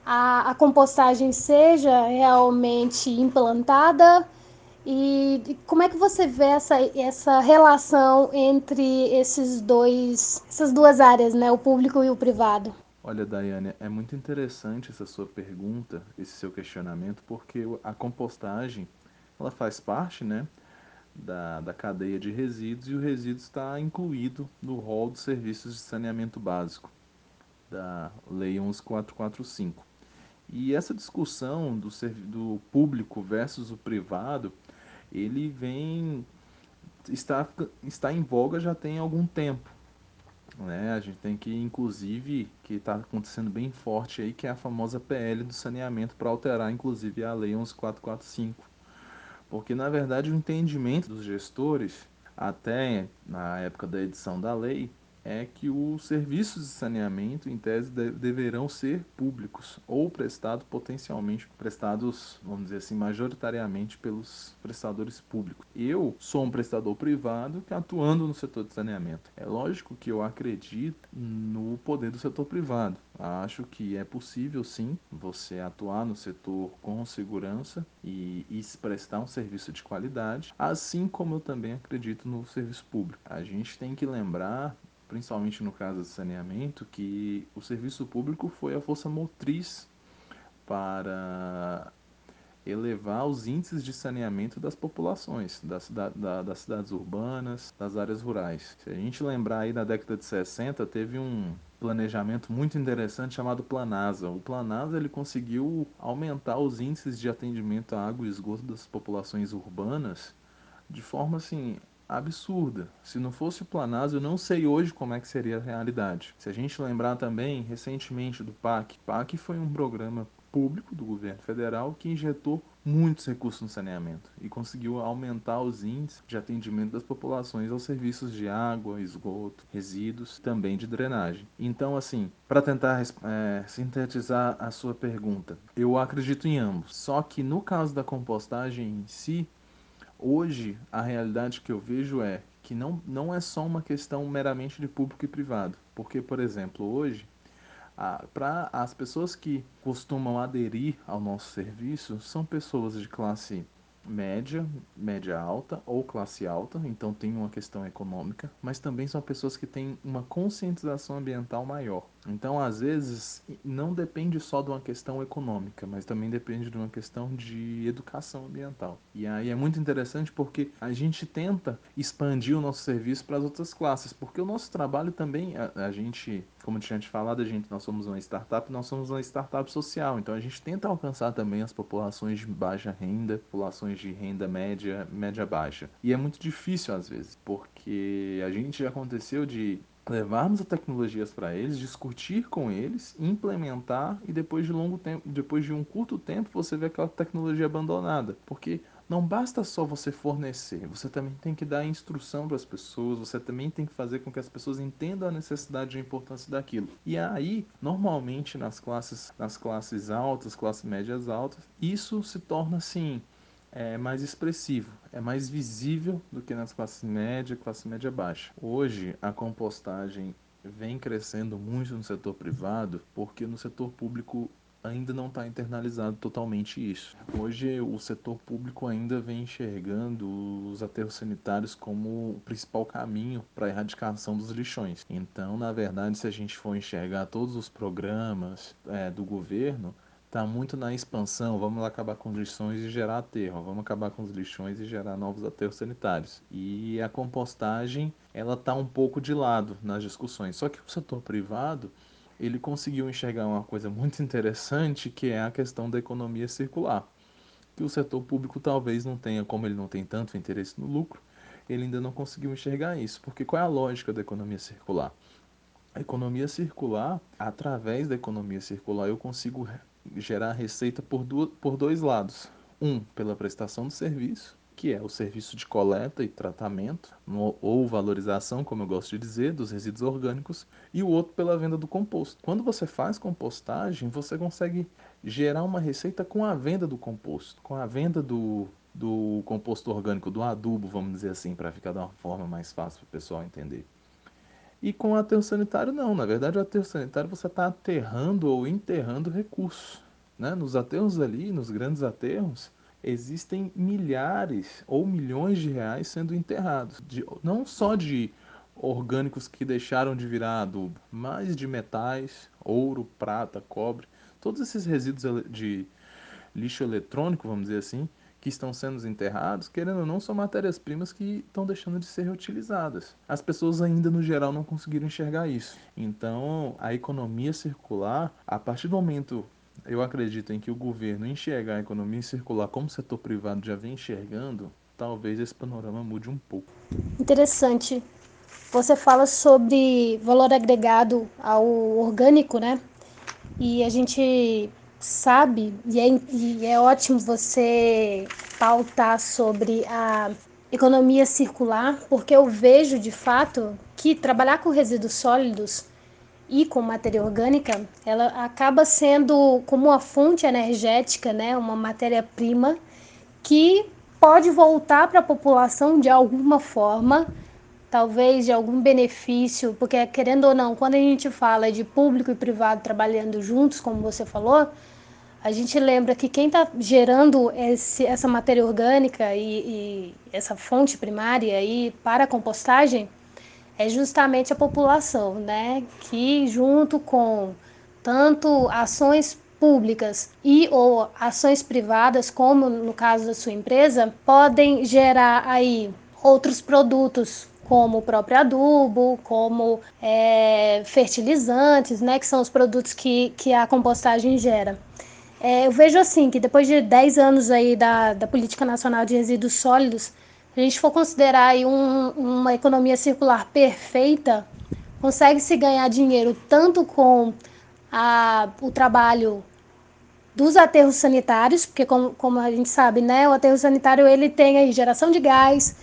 a, a compostagem seja realmente implantada? E como é que você vê essa, essa relação entre esses dois, essas duas áreas, né, o público e o privado? Olha, Daiane, é muito interessante essa sua pergunta, esse seu questionamento, porque a compostagem, ela faz parte, né, da, da cadeia de resíduos e o resíduo está incluído no rol dos serviços de saneamento básico da Lei 11445. E essa discussão do, do público versus o privado, ele vem está, está em voga já tem algum tempo. Né? A gente tem que, inclusive, que está acontecendo bem forte aí, que é a famosa PL do saneamento para alterar, inclusive, a Lei 11445. Porque, na verdade, o entendimento dos gestores, até na época da edição da lei, é que os serviços de saneamento, em tese, de, deverão ser públicos ou prestados potencialmente, prestados, vamos dizer assim, majoritariamente pelos prestadores públicos. Eu sou um prestador privado que atuando no setor de saneamento. É lógico que eu acredito no poder do setor privado. Acho que é possível sim você atuar no setor com segurança e, e prestar um serviço de qualidade, assim como eu também acredito no serviço público. A gente tem que lembrar principalmente no caso do saneamento, que o serviço público foi a força motriz para elevar os índices de saneamento das populações, das, da, da, das cidades urbanas, das áreas rurais. Se a gente lembrar aí da década de 60, teve um planejamento muito interessante chamado Planasa. O Planasa ele conseguiu aumentar os índices de atendimento à água e esgoto das populações urbanas de forma assim absurda. Se não fosse o Planalto, eu não sei hoje como é que seria a realidade. Se a gente lembrar também recentemente do PAC, PAC foi um programa público do governo federal que injetou muitos recursos no saneamento e conseguiu aumentar os índices de atendimento das populações aos serviços de água, esgoto, resíduos, também de drenagem. Então, assim, para tentar é, sintetizar a sua pergunta, eu acredito em ambos. Só que no caso da compostagem em si, Hoje, a realidade que eu vejo é que não, não é só uma questão meramente de público e privado. Porque, por exemplo, hoje, para as pessoas que costumam aderir ao nosso serviço, são pessoas de classe média, média alta ou classe alta, então tem uma questão econômica, mas também são pessoas que têm uma conscientização ambiental maior. Então, às vezes, não depende só de uma questão econômica, mas também depende de uma questão de educação ambiental. E aí é muito interessante porque a gente tenta expandir o nosso serviço para as outras classes, porque o nosso trabalho também, a, a gente, como tinha te falado, a gente, nós somos uma startup, nós somos uma startup social, então a gente tenta alcançar também as populações de baixa renda, populações de renda média, média baixa. E é muito difícil às vezes, porque a gente já aconteceu de levarmos as tecnologias para eles, discutir com eles, implementar e depois de longo tempo, depois de um curto tempo, você vê aquela tecnologia abandonada, porque não basta só você fornecer, você também tem que dar instrução para as pessoas, você também tem que fazer com que as pessoas entendam a necessidade e a importância daquilo. E aí, normalmente nas classes, nas classes altas, classes médias altas, isso se torna assim é mais expressivo, é mais visível do que nas classes média, classe média baixa. Hoje a compostagem vem crescendo muito no setor privado, porque no setor público ainda não está internalizado totalmente isso. Hoje o setor público ainda vem enxergando os aterros sanitários como o principal caminho para a erradicação dos lixões. Então, na verdade, se a gente for enxergar todos os programas é, do governo, está muito na expansão, vamos acabar com os lixões e gerar aterro, vamos acabar com os lixões e gerar novos aterros sanitários. E a compostagem, ela está um pouco de lado nas discussões. Só que o setor privado, ele conseguiu enxergar uma coisa muito interessante, que é a questão da economia circular. Que o setor público talvez não tenha, como ele não tem tanto interesse no lucro, ele ainda não conseguiu enxergar isso. Porque qual é a lógica da economia circular? A economia circular, através da economia circular, eu consigo gerar receita por, por dois lados. Um, pela prestação do serviço, que é o serviço de coleta e tratamento, ou valorização, como eu gosto de dizer, dos resíduos orgânicos, e o outro pela venda do composto. Quando você faz compostagem, você consegue gerar uma receita com a venda do composto, com a venda do, do composto orgânico, do adubo, vamos dizer assim, para ficar de uma forma mais fácil para o pessoal entender. E com o aterro sanitário, não. Na verdade, o aterro sanitário você está aterrando ou enterrando recursos. Né? Nos aterros ali, nos grandes aterros, existem milhares ou milhões de reais sendo enterrados. De, não só de orgânicos que deixaram de virar adubo, mas de metais, ouro, prata, cobre, todos esses resíduos de lixo eletrônico, vamos dizer assim, que estão sendo enterrados, querendo ou não, são matérias-primas que estão deixando de ser reutilizadas. As pessoas ainda, no geral, não conseguiram enxergar isso. Então, a economia circular, a partir do momento eu acredito em que o governo enxergar a economia circular como o setor privado já vem enxergando, talvez esse panorama mude um pouco. Interessante. Você fala sobre valor agregado ao orgânico, né? E a gente sabe, e é, e é ótimo você pautar sobre a economia circular, porque eu vejo de fato que trabalhar com resíduos sólidos e com matéria orgânica, ela acaba sendo como uma fonte energética, né, uma matéria-prima que pode voltar para a população de alguma forma, talvez de algum benefício, porque querendo ou não, quando a gente fala de público e privado trabalhando juntos, como você falou, a gente lembra que quem está gerando esse, essa matéria orgânica e, e, essa fonte primária aí para a compostagem é justamente a população, né? Que junto com tanto ações públicas e ou ações privadas, como no caso da sua empresa, podem gerar aí outros produtos como o próprio adubo, como é, fertilizantes, né, que são os produtos que, que a compostagem gera. É, eu vejo assim que depois de 10 anos aí da, da Política Nacional de Resíduos Sólidos, a gente for considerar aí um, uma economia circular perfeita, consegue se ganhar dinheiro tanto com a, o trabalho dos aterros sanitários, porque como, como a gente sabe, né, o aterro sanitário ele tem aí geração de gás,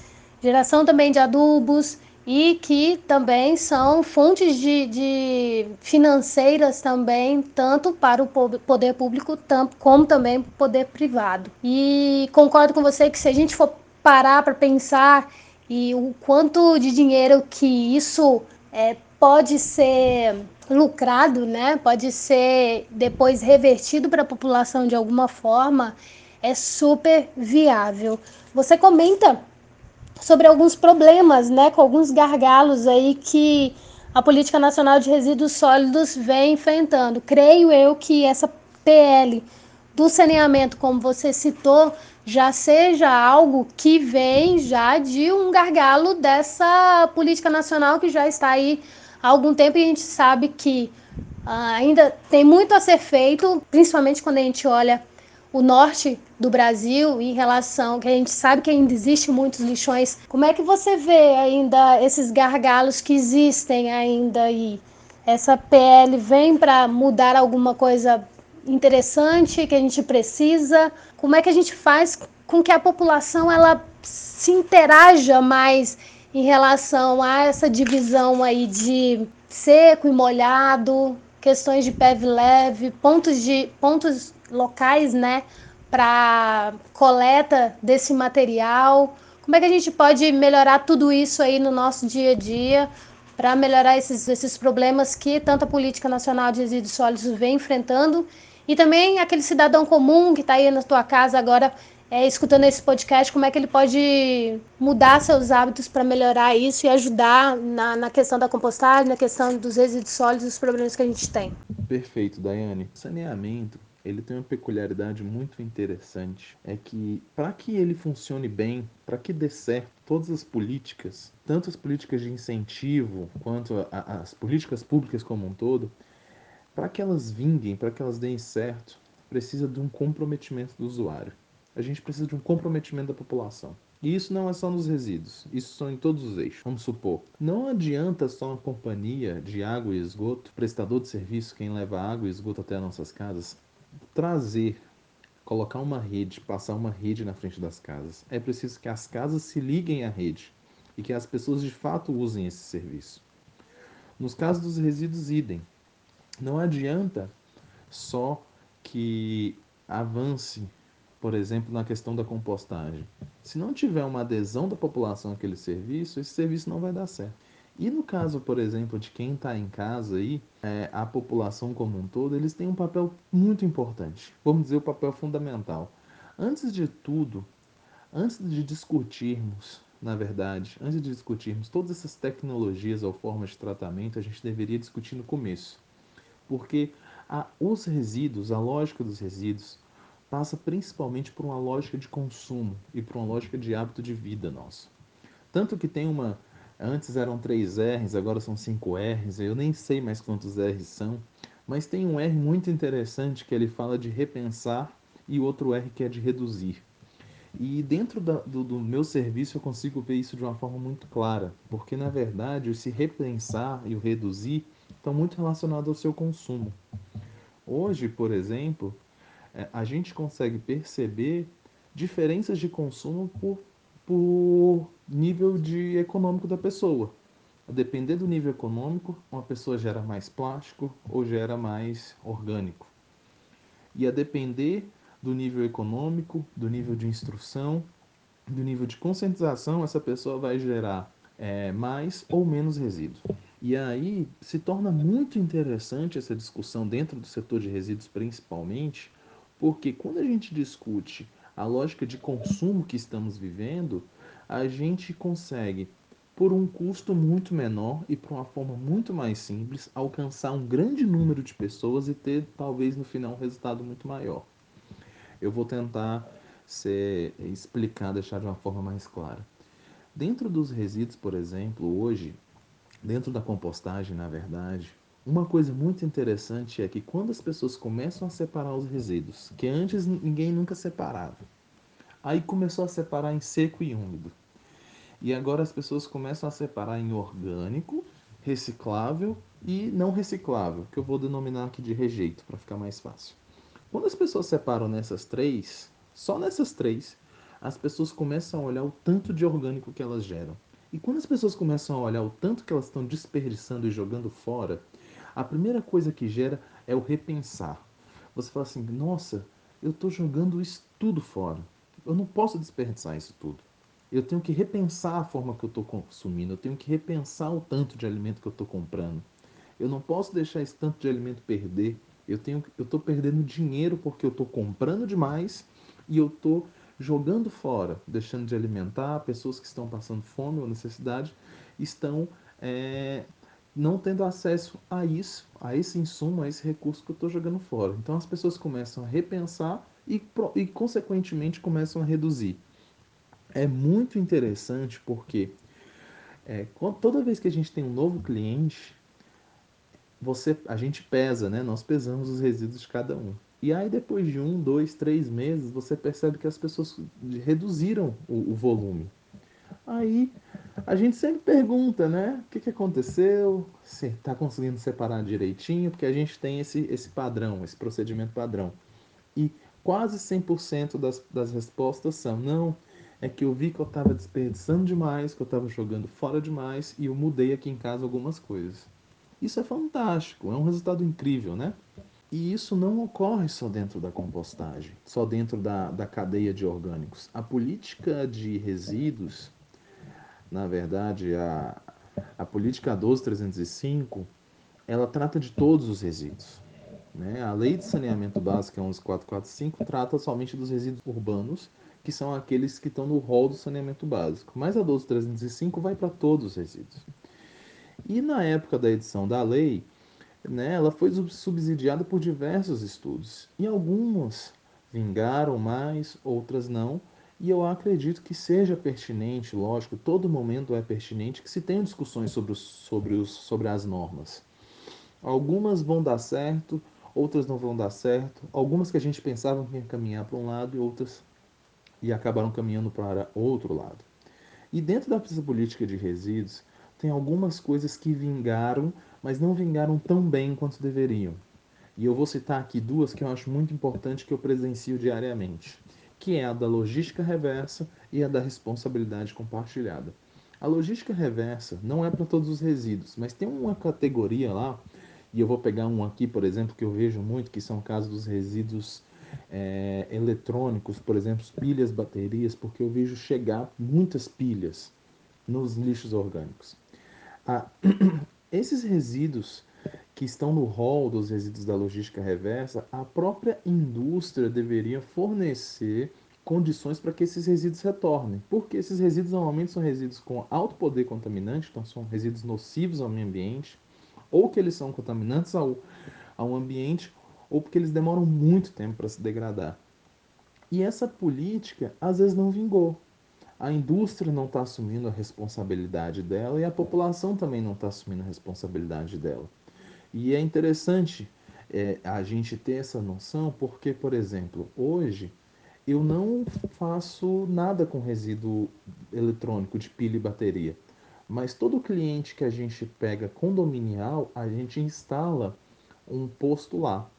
geração também de adubos, e que também são fontes de, de financeiras também, tanto para o poder público como também para o poder privado. E concordo com você que se a gente for parar para pensar e o quanto de dinheiro que isso é, pode ser lucrado, né? Pode ser depois revertido para a população de alguma forma, é super viável. Você comenta sobre alguns problemas, né, com alguns gargalos aí que a Política Nacional de Resíduos Sólidos vem enfrentando. Creio eu que essa PL do saneamento, como você citou, já seja algo que vem já de um gargalo dessa política nacional que já está aí há algum tempo e a gente sabe que uh, ainda tem muito a ser feito, principalmente quando a gente olha o norte do Brasil em relação que a gente sabe que ainda existe muitos lixões. Como é que você vê ainda esses gargalos que existem ainda aí? Essa PL vem para mudar alguma coisa interessante que a gente precisa? Como é que a gente faz com que a população ela se interaja mais em relação a essa divisão aí de seco e molhado, questões de PEV leve, pontos de pontos locais, né, para coleta desse material? Como é que a gente pode melhorar tudo isso aí no nosso dia a dia para melhorar esses, esses problemas que tanto a Política Nacional de Resíduos Sólidos vem enfrentando e também aquele cidadão comum que está aí na tua casa agora é, escutando esse podcast, como é que ele pode mudar seus hábitos para melhorar isso e ajudar na, na questão da compostagem, na questão dos resíduos sólidos, os problemas que a gente tem. Perfeito, Daiane. Saneamento ele tem uma peculiaridade muito interessante, é que para que ele funcione bem, para que dê certo, todas as políticas, tanto as políticas de incentivo quanto a, as políticas públicas como um todo, para que elas vinguem, para que elas deem certo, precisa de um comprometimento do usuário. A gente precisa de um comprometimento da população. E isso não é só nos resíduos, isso são em todos os eixos. Vamos supor, não adianta só uma companhia de água e esgoto, prestador de serviço, quem leva água e esgoto até as nossas casas, trazer, colocar uma rede, passar uma rede na frente das casas. É preciso que as casas se liguem à rede e que as pessoas de fato usem esse serviço. Nos casos dos resíduos, idem. Não adianta só que avance por exemplo, na questão da compostagem. Se não tiver uma adesão da população àquele serviço, esse serviço não vai dar certo. E no caso, por exemplo, de quem está em casa aí, é, a população como um todo, eles têm um papel muito importante. Vamos dizer, o papel fundamental. Antes de tudo, antes de discutirmos, na verdade, antes de discutirmos todas essas tecnologias ou formas de tratamento, a gente deveria discutir no começo. Porque a, os resíduos, a lógica dos resíduos, passa principalmente por uma lógica de consumo e por uma lógica de hábito de vida nosso. Tanto que tem uma. Antes eram três R's, agora são cinco R's, eu nem sei mais quantos R's são, mas tem um R muito interessante que ele fala de repensar e outro R que é de reduzir. E dentro da, do, do, meu serviço eu consigo ver isso de uma forma muito clara, porque na verdade esse repensar e o reduzir estão muito relacionados ao seu consumo. Hoje, por exemplo, é, a gente consegue perceber diferenças de consumo por, por nível de econômico da pessoa. A depender do nível econômico, uma pessoa gera mais plástico ou gera mais orgânico. E a depender do nível econômico, do nível de instrução, do nível de conscientização, essa pessoa vai gerar é, mais ou menos resíduos. E aí se torna muito interessante essa discussão dentro do setor de resíduos, principalmente, porque quando a gente discute a lógica de consumo que estamos vivendo, a gente consegue, por um custo muito menor e por uma forma muito mais simples, alcançar um grande número de pessoas e ter talvez no final um resultado muito maior. Eu vou tentar ser, explicar, deixar de uma forma mais clara. Dentro dos resíduos, por exemplo, hoje, dentro da compostagem, na verdade, uma coisa muito interessante é que quando as pessoas começam a separar os resíduos, que antes ninguém nunca separava, aí começou a separar em seco e úmido. E agora as pessoas começam a separar em orgânico, reciclável e não reciclável, que eu vou denominar aqui de rejeito para ficar mais fácil. Quando as pessoas separam nessas três, só nessas três, as pessoas começam a olhar o tanto de orgânico que elas geram. E quando as pessoas começam a olhar o tanto que elas estão desperdiçando e jogando fora, a primeira coisa que gera é o repensar. Você fala assim: nossa, eu estou jogando isso tudo fora. Eu não posso desperdiçar isso tudo. Eu tenho que repensar a forma que eu estou consumindo. Eu tenho que repensar o tanto de alimento que eu estou comprando. Eu não posso deixar esse tanto de alimento perder. Eu tenho, eu estou perdendo dinheiro porque eu estou comprando demais e eu estou jogando fora, deixando de alimentar pessoas que estão passando fome ou necessidade, estão é, não tendo acesso a isso, a esse insumo, a esse recurso que eu estou jogando fora. Então as pessoas começam a repensar e, e, consequentemente, começam a reduzir. É muito interessante porque é, toda vez que a gente tem um novo cliente, você, a gente pesa, né? Nós pesamos os resíduos de cada um. E aí, depois de um, dois, três meses, você percebe que as pessoas reduziram o, o volume. Aí a gente sempre pergunta, né? O que, que aconteceu? Se está conseguindo separar direitinho, porque a gente tem esse, esse padrão, esse procedimento padrão. E quase 100% das, das respostas são: não, é que eu vi que eu estava desperdiçando demais, que eu estava jogando fora demais e eu mudei aqui em casa algumas coisas. Isso é fantástico, é um resultado incrível, né? E isso não ocorre só dentro da compostagem, só dentro da, da cadeia de orgânicos. A política de resíduos na verdade, a, a política 12305, ela trata de todos os resíduos. Né? A lei de saneamento básico, 11445, trata somente dos resíduos urbanos, que são aqueles que estão no rol do saneamento básico. Mas a 12305 vai para todos os resíduos. E na época da edição da lei, né, ela foi subsidiada por diversos estudos. E algumas vingaram mais, outras não, e eu acredito que seja pertinente, lógico, todo momento é pertinente que se tenha discussões sobre, os, sobre, os, sobre as normas. Algumas vão dar certo, outras não vão dar certo. Algumas que a gente pensava que ia caminhar para um lado e outras e acabaram caminhando para outro lado. E dentro da política de resíduos, tem algumas coisas que vingaram, mas não vingaram tão bem quanto deveriam. E eu vou citar aqui duas que eu acho muito importante que eu presencio diariamente, que é a da logística reversa e a da responsabilidade compartilhada. A logística reversa não é para todos os resíduos, mas tem uma categoria lá, e eu vou pegar um aqui, por exemplo, que eu vejo muito, que são casos dos resíduos é, eletrônicos, por exemplo, pilhas, baterias, porque eu vejo chegar muitas pilhas nos lixos orgânicos. Ah, esses resíduos que estão no rol dos resíduos da logística reversa, a própria indústria deveria fornecer condições para que esses resíduos retornem. Porque esses resíduos normalmente são resíduos com alto poder contaminante, então são resíduos nocivos ao meio ambiente, ou que eles são contaminantes ao, ao ambiente, ou porque eles demoram muito tempo para se degradar. E essa política às vezes não vingou. A indústria não está assumindo a responsabilidade dela e a população também não está assumindo a responsabilidade dela. E é interessante é, a gente ter essa noção porque, por exemplo, hoje eu não faço nada com resíduo eletrônico de pilha e bateria. Mas todo cliente que a gente pega condominial, a gente instala um posto lá.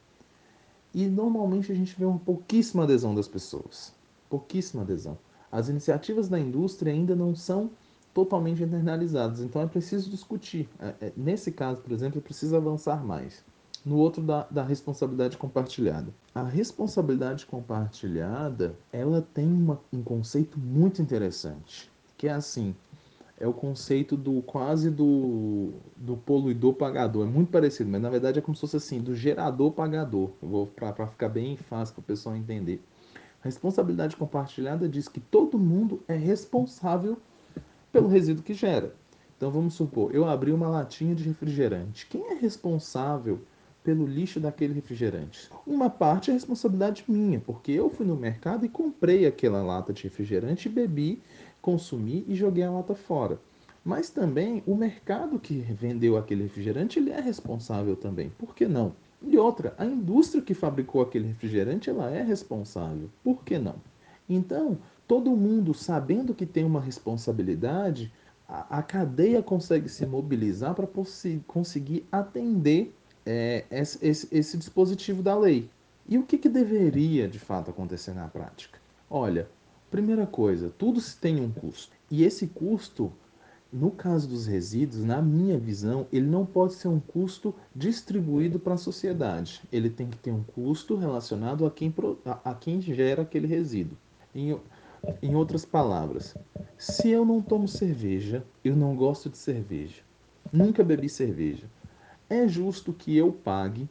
E normalmente a gente vê uma pouquíssima adesão das pessoas. Pouquíssima adesão. As iniciativas da indústria ainda não são totalmente internalizadas, então é preciso discutir. É, é, nesse caso, por exemplo, é preciso avançar mais no outro da, da responsabilidade compartilhada. A responsabilidade compartilhada, ela tem uma, um conceito muito interessante, que é assim, é o conceito do quase do, do poluidor pagador. É muito parecido, mas na verdade é como se fosse assim, do gerador pagador. Eu vou para ficar bem fácil para o pessoal entender. A responsabilidade compartilhada diz que todo mundo é responsável pelo resíduo que gera. Então vamos supor, eu abri uma latinha de refrigerante. Quem é responsável pelo lixo daquele refrigerante. Uma parte é responsabilidade minha, porque eu fui no mercado e comprei aquela lata de refrigerante, bebi, consumi e joguei a lata fora. Mas também o mercado que vendeu aquele refrigerante, ele é responsável também. Por que não? E outra, a indústria que fabricou aquele refrigerante, ela é responsável. Por que não? Então, todo mundo sabendo que tem uma responsabilidade, a, a cadeia consegue se mobilizar para conseguir atender é, esse, esse, esse, dispositivo da lei. E o que, que deveria de fato acontecer na prática? Olha, primeira coisa, tudo se tem um custo. E esse custo, no caso dos resíduos, na minha visão, ele não pode ser um custo distribuído para a sociedade. Ele tem que ter um custo relacionado a quem, a, quem gera aquele resíduo. Em, em outras palavras, se eu não tomo cerveja, eu não gosto de cerveja, nunca bebi cerveja, é justo que eu pague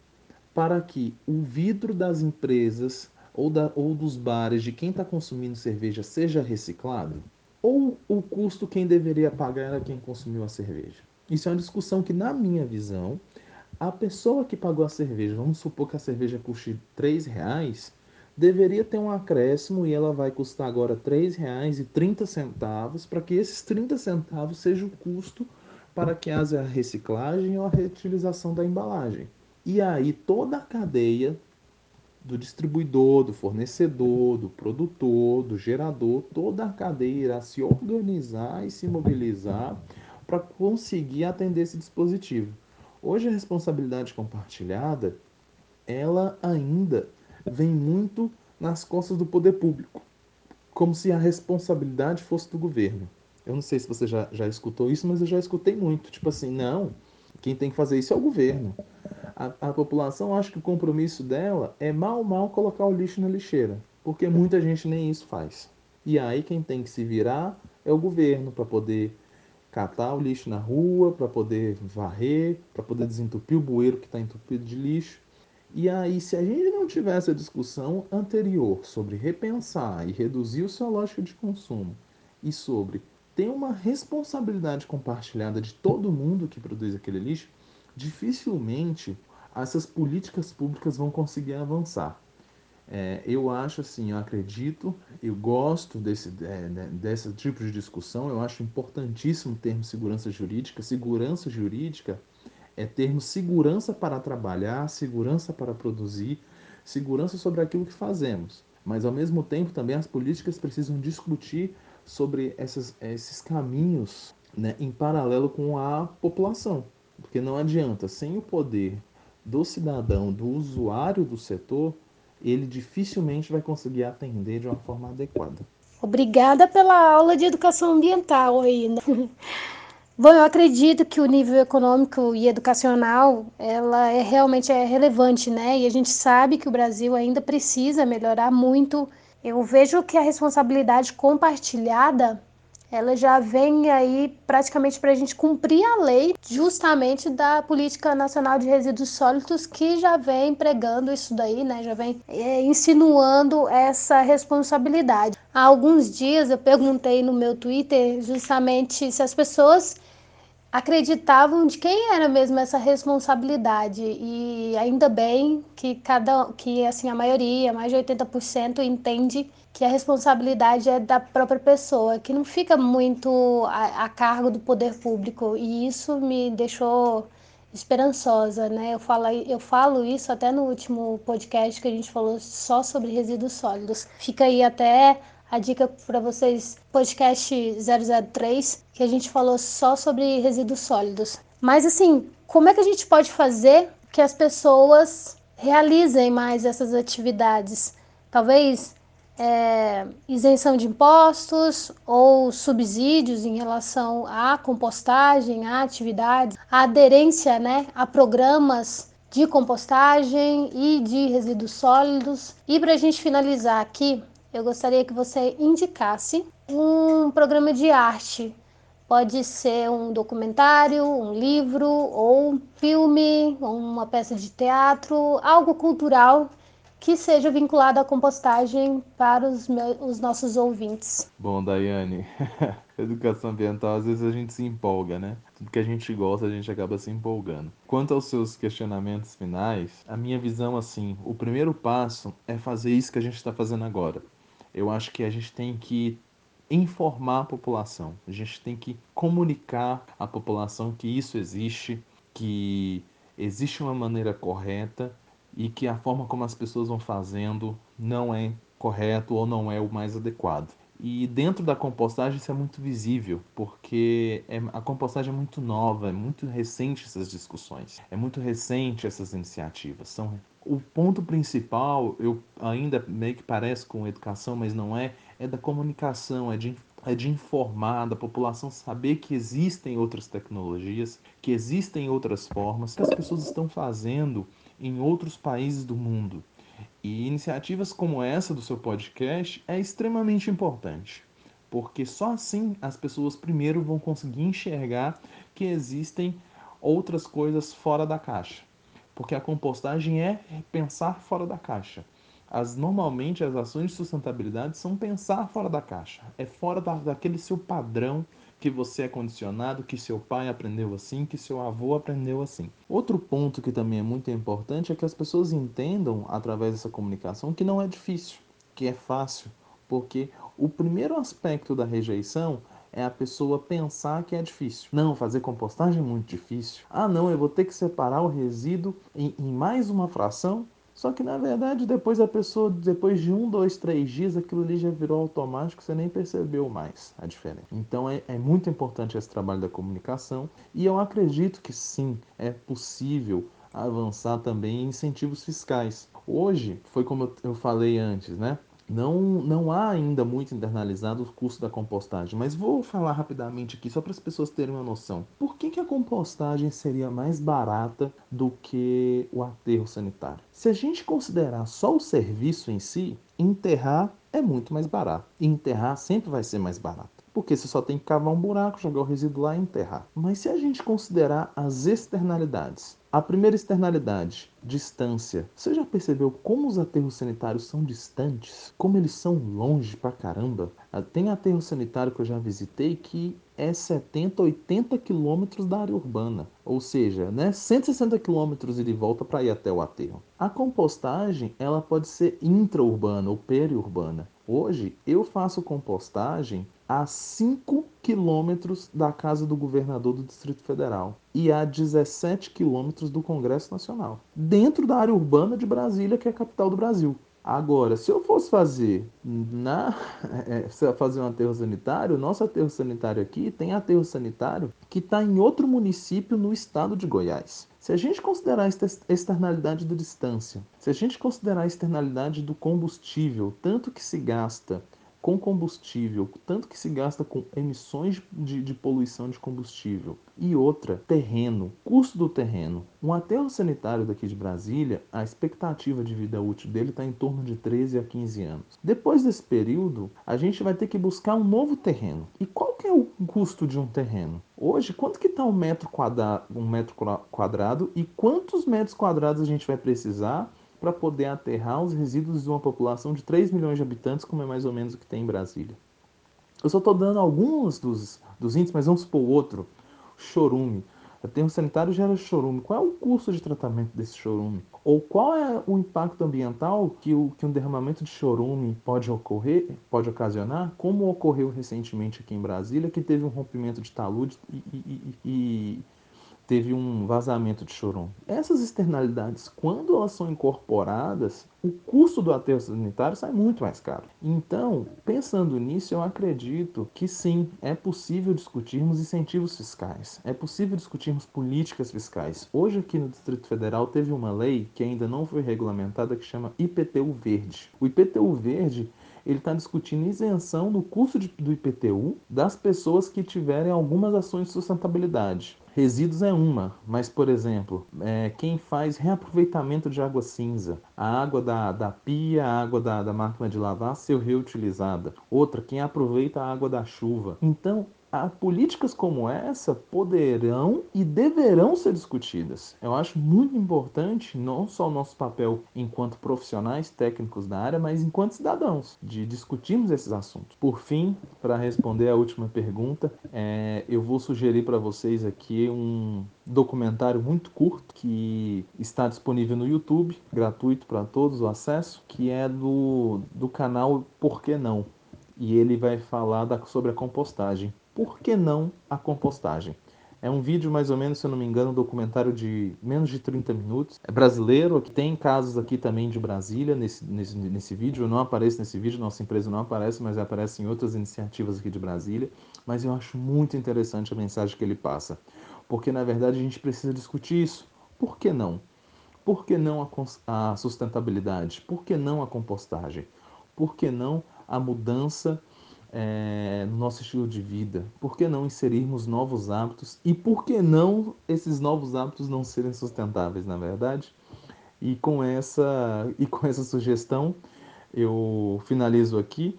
para que o vidro das empresas ou, da, ou dos bares de quem está consumindo cerveja seja reciclado? Ou o custo quem deveria pagar era quem consumiu a cerveja? Isso é uma discussão que, na minha visão, a pessoa que pagou a cerveja, vamos supor que a cerveja custe R$ reais, deveria ter um acréscimo e ela vai custar agora R$ 3,30 para que esses 30 centavos seja o custo para que haja a reciclagem ou a reutilização da embalagem. E aí toda a cadeia do distribuidor, do fornecedor, do produtor, do gerador, toda a cadeia irá se organizar e se mobilizar para conseguir atender esse dispositivo. Hoje a responsabilidade compartilhada, ela ainda vem muito nas costas do poder público, como se a responsabilidade fosse do governo. Eu não sei se você já, já escutou isso, mas eu já escutei muito. Tipo assim, não, quem tem que fazer isso é o governo. A, população acha que o compromisso dela é mal, mal colocar o lixo na lixeira, porque muita gente nem isso faz. E aí quem tem que se virar é o governo para poder catar o lixo na rua, para poder varrer, para poder desentupir o bueiro que está entupido de lixo. E aí, se a gente não tivesse a discussão anterior sobre repensar e reduzir o seu lógica de consumo e sobre tem uma responsabilidade compartilhada de todo mundo que produz aquele lixo, dificilmente essas políticas públicas vão conseguir avançar. É, eu acho assim, eu acredito, eu gosto desse, é, né, desse tipo de discussão, eu acho importantíssimo o termo segurança jurídica. Segurança jurídica é termos segurança para trabalhar, segurança para produzir, segurança sobre aquilo que fazemos. Mas, ao mesmo tempo, também as políticas precisam discutir sobre essas, esses caminhos né, em paralelo com a população. Porque não adianta, sem o poder do cidadão, do usuário do setor, ele dificilmente vai conseguir atender de uma forma adequada. Obrigada pela aula de educação ambiental aí. Né? Bom, eu acredito que o nível econômico e educacional, ela é realmente é relevante, né? E a gente sabe que o Brasil ainda precisa melhorar muito. Eu vejo que a responsabilidade compartilhada ela já vem aí praticamente para a gente cumprir a lei justamente da Política Nacional de Resíduos Sólidos, que já vem pregando isso daí, né? Já vem é, insinuando essa responsabilidade. Há alguns dias eu perguntei no meu Twitter justamente se as pessoas acreditavam de quem era mesmo essa responsabilidade e ainda bem que cada que assim a maioria, mais de 80% entende que a responsabilidade é da própria pessoa, que não fica muito a, a cargo do poder público e isso me deixou esperançosa, né? Eu falo, eu falo isso até no último podcast que a gente falou só sobre resíduos sólidos. Fica aí até a dica para vocês, podcast 003, que a gente falou só sobre resíduos sólidos. Mas assim, como é que a gente pode fazer que as pessoas realizem mais essas atividades? Talvez é, isenção de impostos ou subsídios em relação à compostagem, à atividade, a aderência né, a programas de compostagem e de resíduos sólidos. E para a gente finalizar aqui, eu gostaria que você indicasse um programa de arte. Pode ser um documentário, um livro, ou um filme, ou uma peça de teatro, algo cultural que seja vinculado à compostagem para os, meus, os nossos ouvintes. Bom, Daiane, educação ambiental, às vezes a gente se empolga, né? Tudo que a gente gosta, a gente acaba se empolgando. Quanto aos seus questionamentos finais, a minha visão, assim, o primeiro passo é fazer isso que a gente está fazendo agora eu acho que a gente tem que informar a população, a gente tem que comunicar à população que isso existe, que existe uma maneira correta e que a forma como as pessoas vão fazendo não é correto ou não é o mais adequado. E dentro da compostagem isso é muito visível, porque é, a compostagem é muito nova, é muito recente essas discussões, é muito recente essas iniciativas, são o ponto principal, eu ainda meio que parece com educação, mas não é, é da comunicação, é de, é de informar, da população saber que existem outras tecnologias, que existem outras formas, que as pessoas estão fazendo em outros países do mundo. E iniciativas como essa do seu podcast é extremamente importante, porque só assim as pessoas primeiro vão conseguir enxergar que existem outras coisas fora da caixa porque a compostagem é pensar fora da caixa. As, normalmente as ações de sustentabilidade são pensar fora da caixa, é fora da, daquele seu padrão que você é condicionado, que seu pai aprendeu assim, que seu avô aprendeu assim. Outro ponto que também é muito importante é que as pessoas entendam através dessa comunicação que não é difícil, que é fácil, porque o primeiro aspecto da rejeição é a pessoa pensar que é difícil. Não, fazer compostagem é muito difícil. Ah, não, eu vou ter que separar o resíduo em, em mais uma fração. Só que na verdade, depois a pessoa, depois de um, dois, três dias, aquilo ali já virou automático, você nem percebeu mais a diferença. Então é, é muito importante esse trabalho da comunicação e eu acredito que sim, é possível avançar também em incentivos fiscais. Hoje, foi como eu falei antes, né? Não, não há ainda muito internalizado o custo da compostagem, mas vou falar rapidamente aqui só para as pessoas terem uma noção. Por que, que a compostagem seria mais barata do que o aterro sanitário? Se a gente considerar só o serviço em si, enterrar é muito mais barato. Enterrar sempre vai ser mais barato porque você só tem que cavar um buraco, jogar o resíduo lá e enterrar. Mas se a gente considerar as externalidades, a primeira externalidade, distância. Você já percebeu como os aterros sanitários são distantes? Como eles são longe pra caramba? Ah, tem aterro sanitário que eu já visitei que é 70, 80 quilômetros da área urbana. Ou seja, né, 160 quilômetros de volta para ir até o aterro. A compostagem ela pode ser intraurbana ou periurbana. Hoje eu faço compostagem a 5 quilômetros da casa do governador do Distrito Federal e a 17 quilômetros do Congresso Nacional, dentro da área urbana de Brasília, que é a capital do Brasil. Agora, se eu fosse fazer na é, fazer um aterro sanitário, nosso aterro sanitário aqui tem aterro sanitário que está em outro município no estado de Goiás. Se a gente considerar a externalidade da distância, se a gente considerar a externalidade do combustível, tanto que se gasta com combustível, tanto que se gasta com emissões de, de poluição de combustível. E outra, terreno, custo do terreno. Um aterro sanitário daqui de Brasília, a expectativa de vida útil dele está em torno de 13 a 15 anos. Depois desse período, a gente vai ter que buscar um novo terreno. E qual que é o custo de um terreno? Hoje, quanto que está um metro, quadrado, um metro quadrado e quantos metros quadrados a gente vai precisar para poder aterrar os resíduos de uma população de 3 milhões de habitantes, como é mais ou menos o que tem em Brasília. Eu só estou dando alguns dos, dos índices, mas vamos supor outro. Chorume. Aterro sanitário gera chorume. Qual é o custo de tratamento desse chorume? Ou qual é o impacto ambiental que, o, que um derramamento de chorume pode ocorrer, pode ocasionar? Como ocorreu recentemente aqui em Brasília, que teve um rompimento de talude e, e, e, teve um vazamento de chorume. Essas externalidades, quando elas são incorporadas, o custo do aterro sanitário sai muito mais caro. Então, pensando nisso, eu acredito que sim, é possível discutirmos incentivos fiscais, é possível discutirmos políticas fiscais. Hoje aqui no Distrito Federal teve uma lei que ainda não foi regulamentada que chama IPTU Verde. O IPTU Verde ele está discutindo isenção do custo de, do IPTU das pessoas que tiverem algumas ações de sustentabilidade. Resíduos é uma, mas, por exemplo, é, quem faz reaproveitamento de água cinza, a água da, da pia, a água da, da máquina de lavar ser reutilizada. Outra, quem aproveita a água da chuva. Então, políticas como essa poderão e deverão ser discutidas. Eu acho muito importante não só o nosso papel enquanto profissionais técnicos da área, mas enquanto cidadãos, de discutirmos esses assuntos. Por fim, para responder a última pergunta, é, eu vou sugerir para vocês aqui um documentário muito curto que está disponível no YouTube, gratuito para todos o acesso, que é do, do canal Por que Não? E ele vai falar da, sobre a compostagem por que não a compostagem? É um vídeo, mais ou menos, se eu não me engano, um documentário de menos de 30 minutos. É brasileiro, tem casos aqui também de Brasília nesse, nesse, nesse vídeo. Eu não apareço nesse vídeo, nossa empresa não aparece, mas aparece em outras iniciativas aqui de Brasília. Mas eu acho muito interessante a mensagem que ele passa. Porque, na verdade, a gente precisa discutir isso. Por que não? Por que não a, a sustentabilidade? Por que não a compostagem? Por que não a mudança é, no nosso estilo de vida? Por que não inserirmos novos hábitos? E por que não esses novos hábitos não serem sustentáveis, na verdade? E com essa, e com essa sugestão, eu finalizo aqui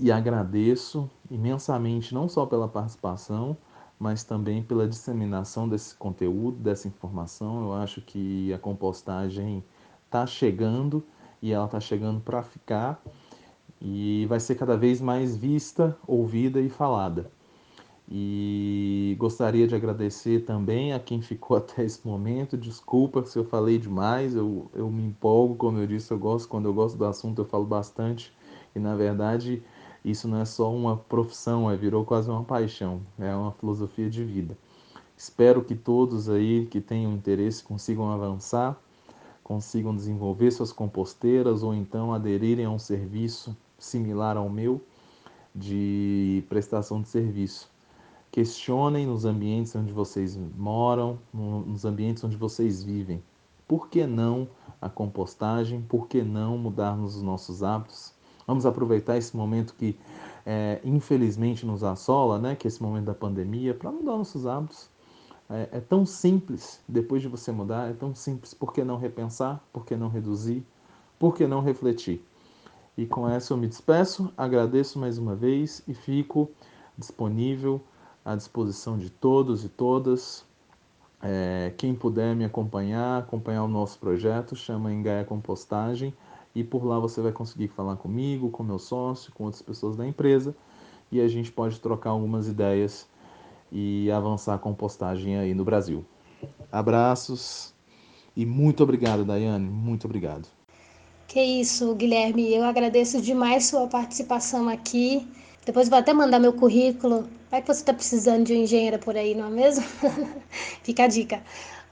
e agradeço imensamente, não só pela participação, mas também pela disseminação desse conteúdo, dessa informação. Eu acho que a compostagem está chegando e ela está chegando para ficar e vai ser cada vez mais vista, ouvida e falada. E gostaria de agradecer também a quem ficou até esse momento. Desculpa se eu falei demais, eu, eu me empolgo, como eu disse, eu gosto, quando eu gosto do assunto eu falo bastante. E na verdade, isso não é só uma profissão, é virou quase uma paixão, é uma filosofia de vida. Espero que todos aí que tenham interesse consigam avançar, consigam desenvolver suas composteiras ou então aderirem a um serviço similar ao meu de prestação de serviço. Questionem nos ambientes onde vocês moram, nos ambientes onde vocês vivem. Por que não a compostagem? Por que não mudarmos os nossos hábitos? Vamos aproveitar esse momento que é, infelizmente nos assola, né? que é esse momento da pandemia, para mudar nossos hábitos. É, é tão simples, depois de você mudar, é tão simples. Por que não repensar? Por que não reduzir? Por que não refletir? E com essa eu me despeço, agradeço mais uma vez e fico disponível à disposição de todos e todas. É, quem puder me acompanhar, acompanhar o nosso projeto, chama Engaia Compostagem e por lá você vai conseguir falar comigo, com meu sócio, com outras pessoas da empresa e a gente pode trocar algumas ideias e avançar a compostagem aí no Brasil. Abraços e muito obrigado, Daiane, muito obrigado. Que isso, Guilherme. Eu agradeço demais sua participação aqui. Depois vou até mandar meu currículo. Vai que você está precisando de um engenheiro por aí, não é mesmo? Fica a dica.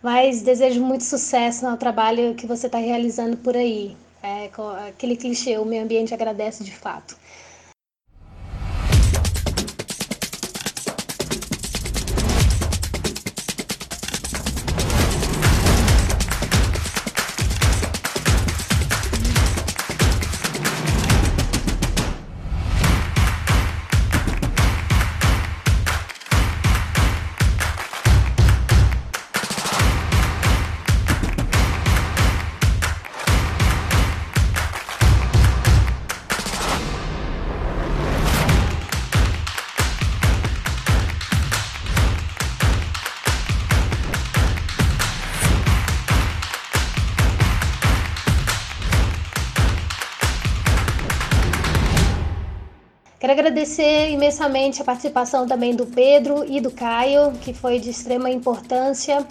Mas desejo muito sucesso no trabalho que você está realizando por aí. É, aquele clichê, o meio ambiente agradece de fato. Quero agradecer imensamente a participação também do Pedro e do Caio, que foi de extrema importância.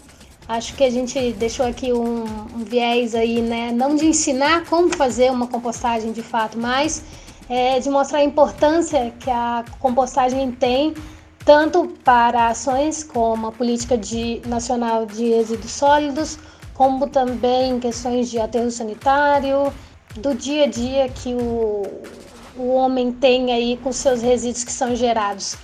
Acho que a gente deixou aqui um, um viés aí, né? Não de ensinar como fazer uma compostagem de fato, mas é, de mostrar a importância que a compostagem tem tanto para ações como a política de, nacional de resíduos sólidos, como também questões de aterro sanitário, do dia a dia que o, o homem tem aí com seus resíduos que são gerados.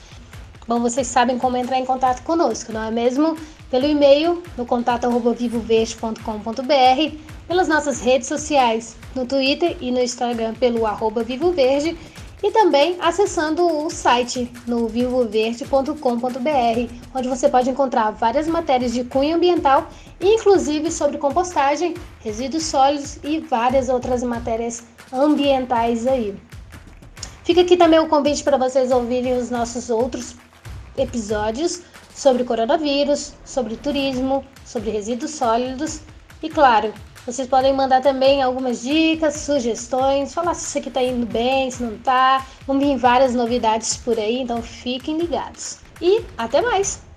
Bom, vocês sabem como entrar em contato conosco, não é mesmo? Pelo e-mail no contato@vivoverde.com.br, pelas nossas redes sociais, no Twitter e no Instagram pelo arroba e também acessando o site no vivoverde.com.br, onde você pode encontrar várias matérias de cunho ambiental, inclusive sobre compostagem, resíduos sólidos e várias outras matérias ambientais aí. Fica aqui também o convite para vocês ouvirem os nossos outros episódios sobre coronavírus, sobre turismo, sobre resíduos sólidos e, claro, vocês podem mandar também algumas dicas, sugestões, falar se isso aqui está indo bem, se não está. Vão vir várias novidades por aí, então fiquem ligados. E até mais!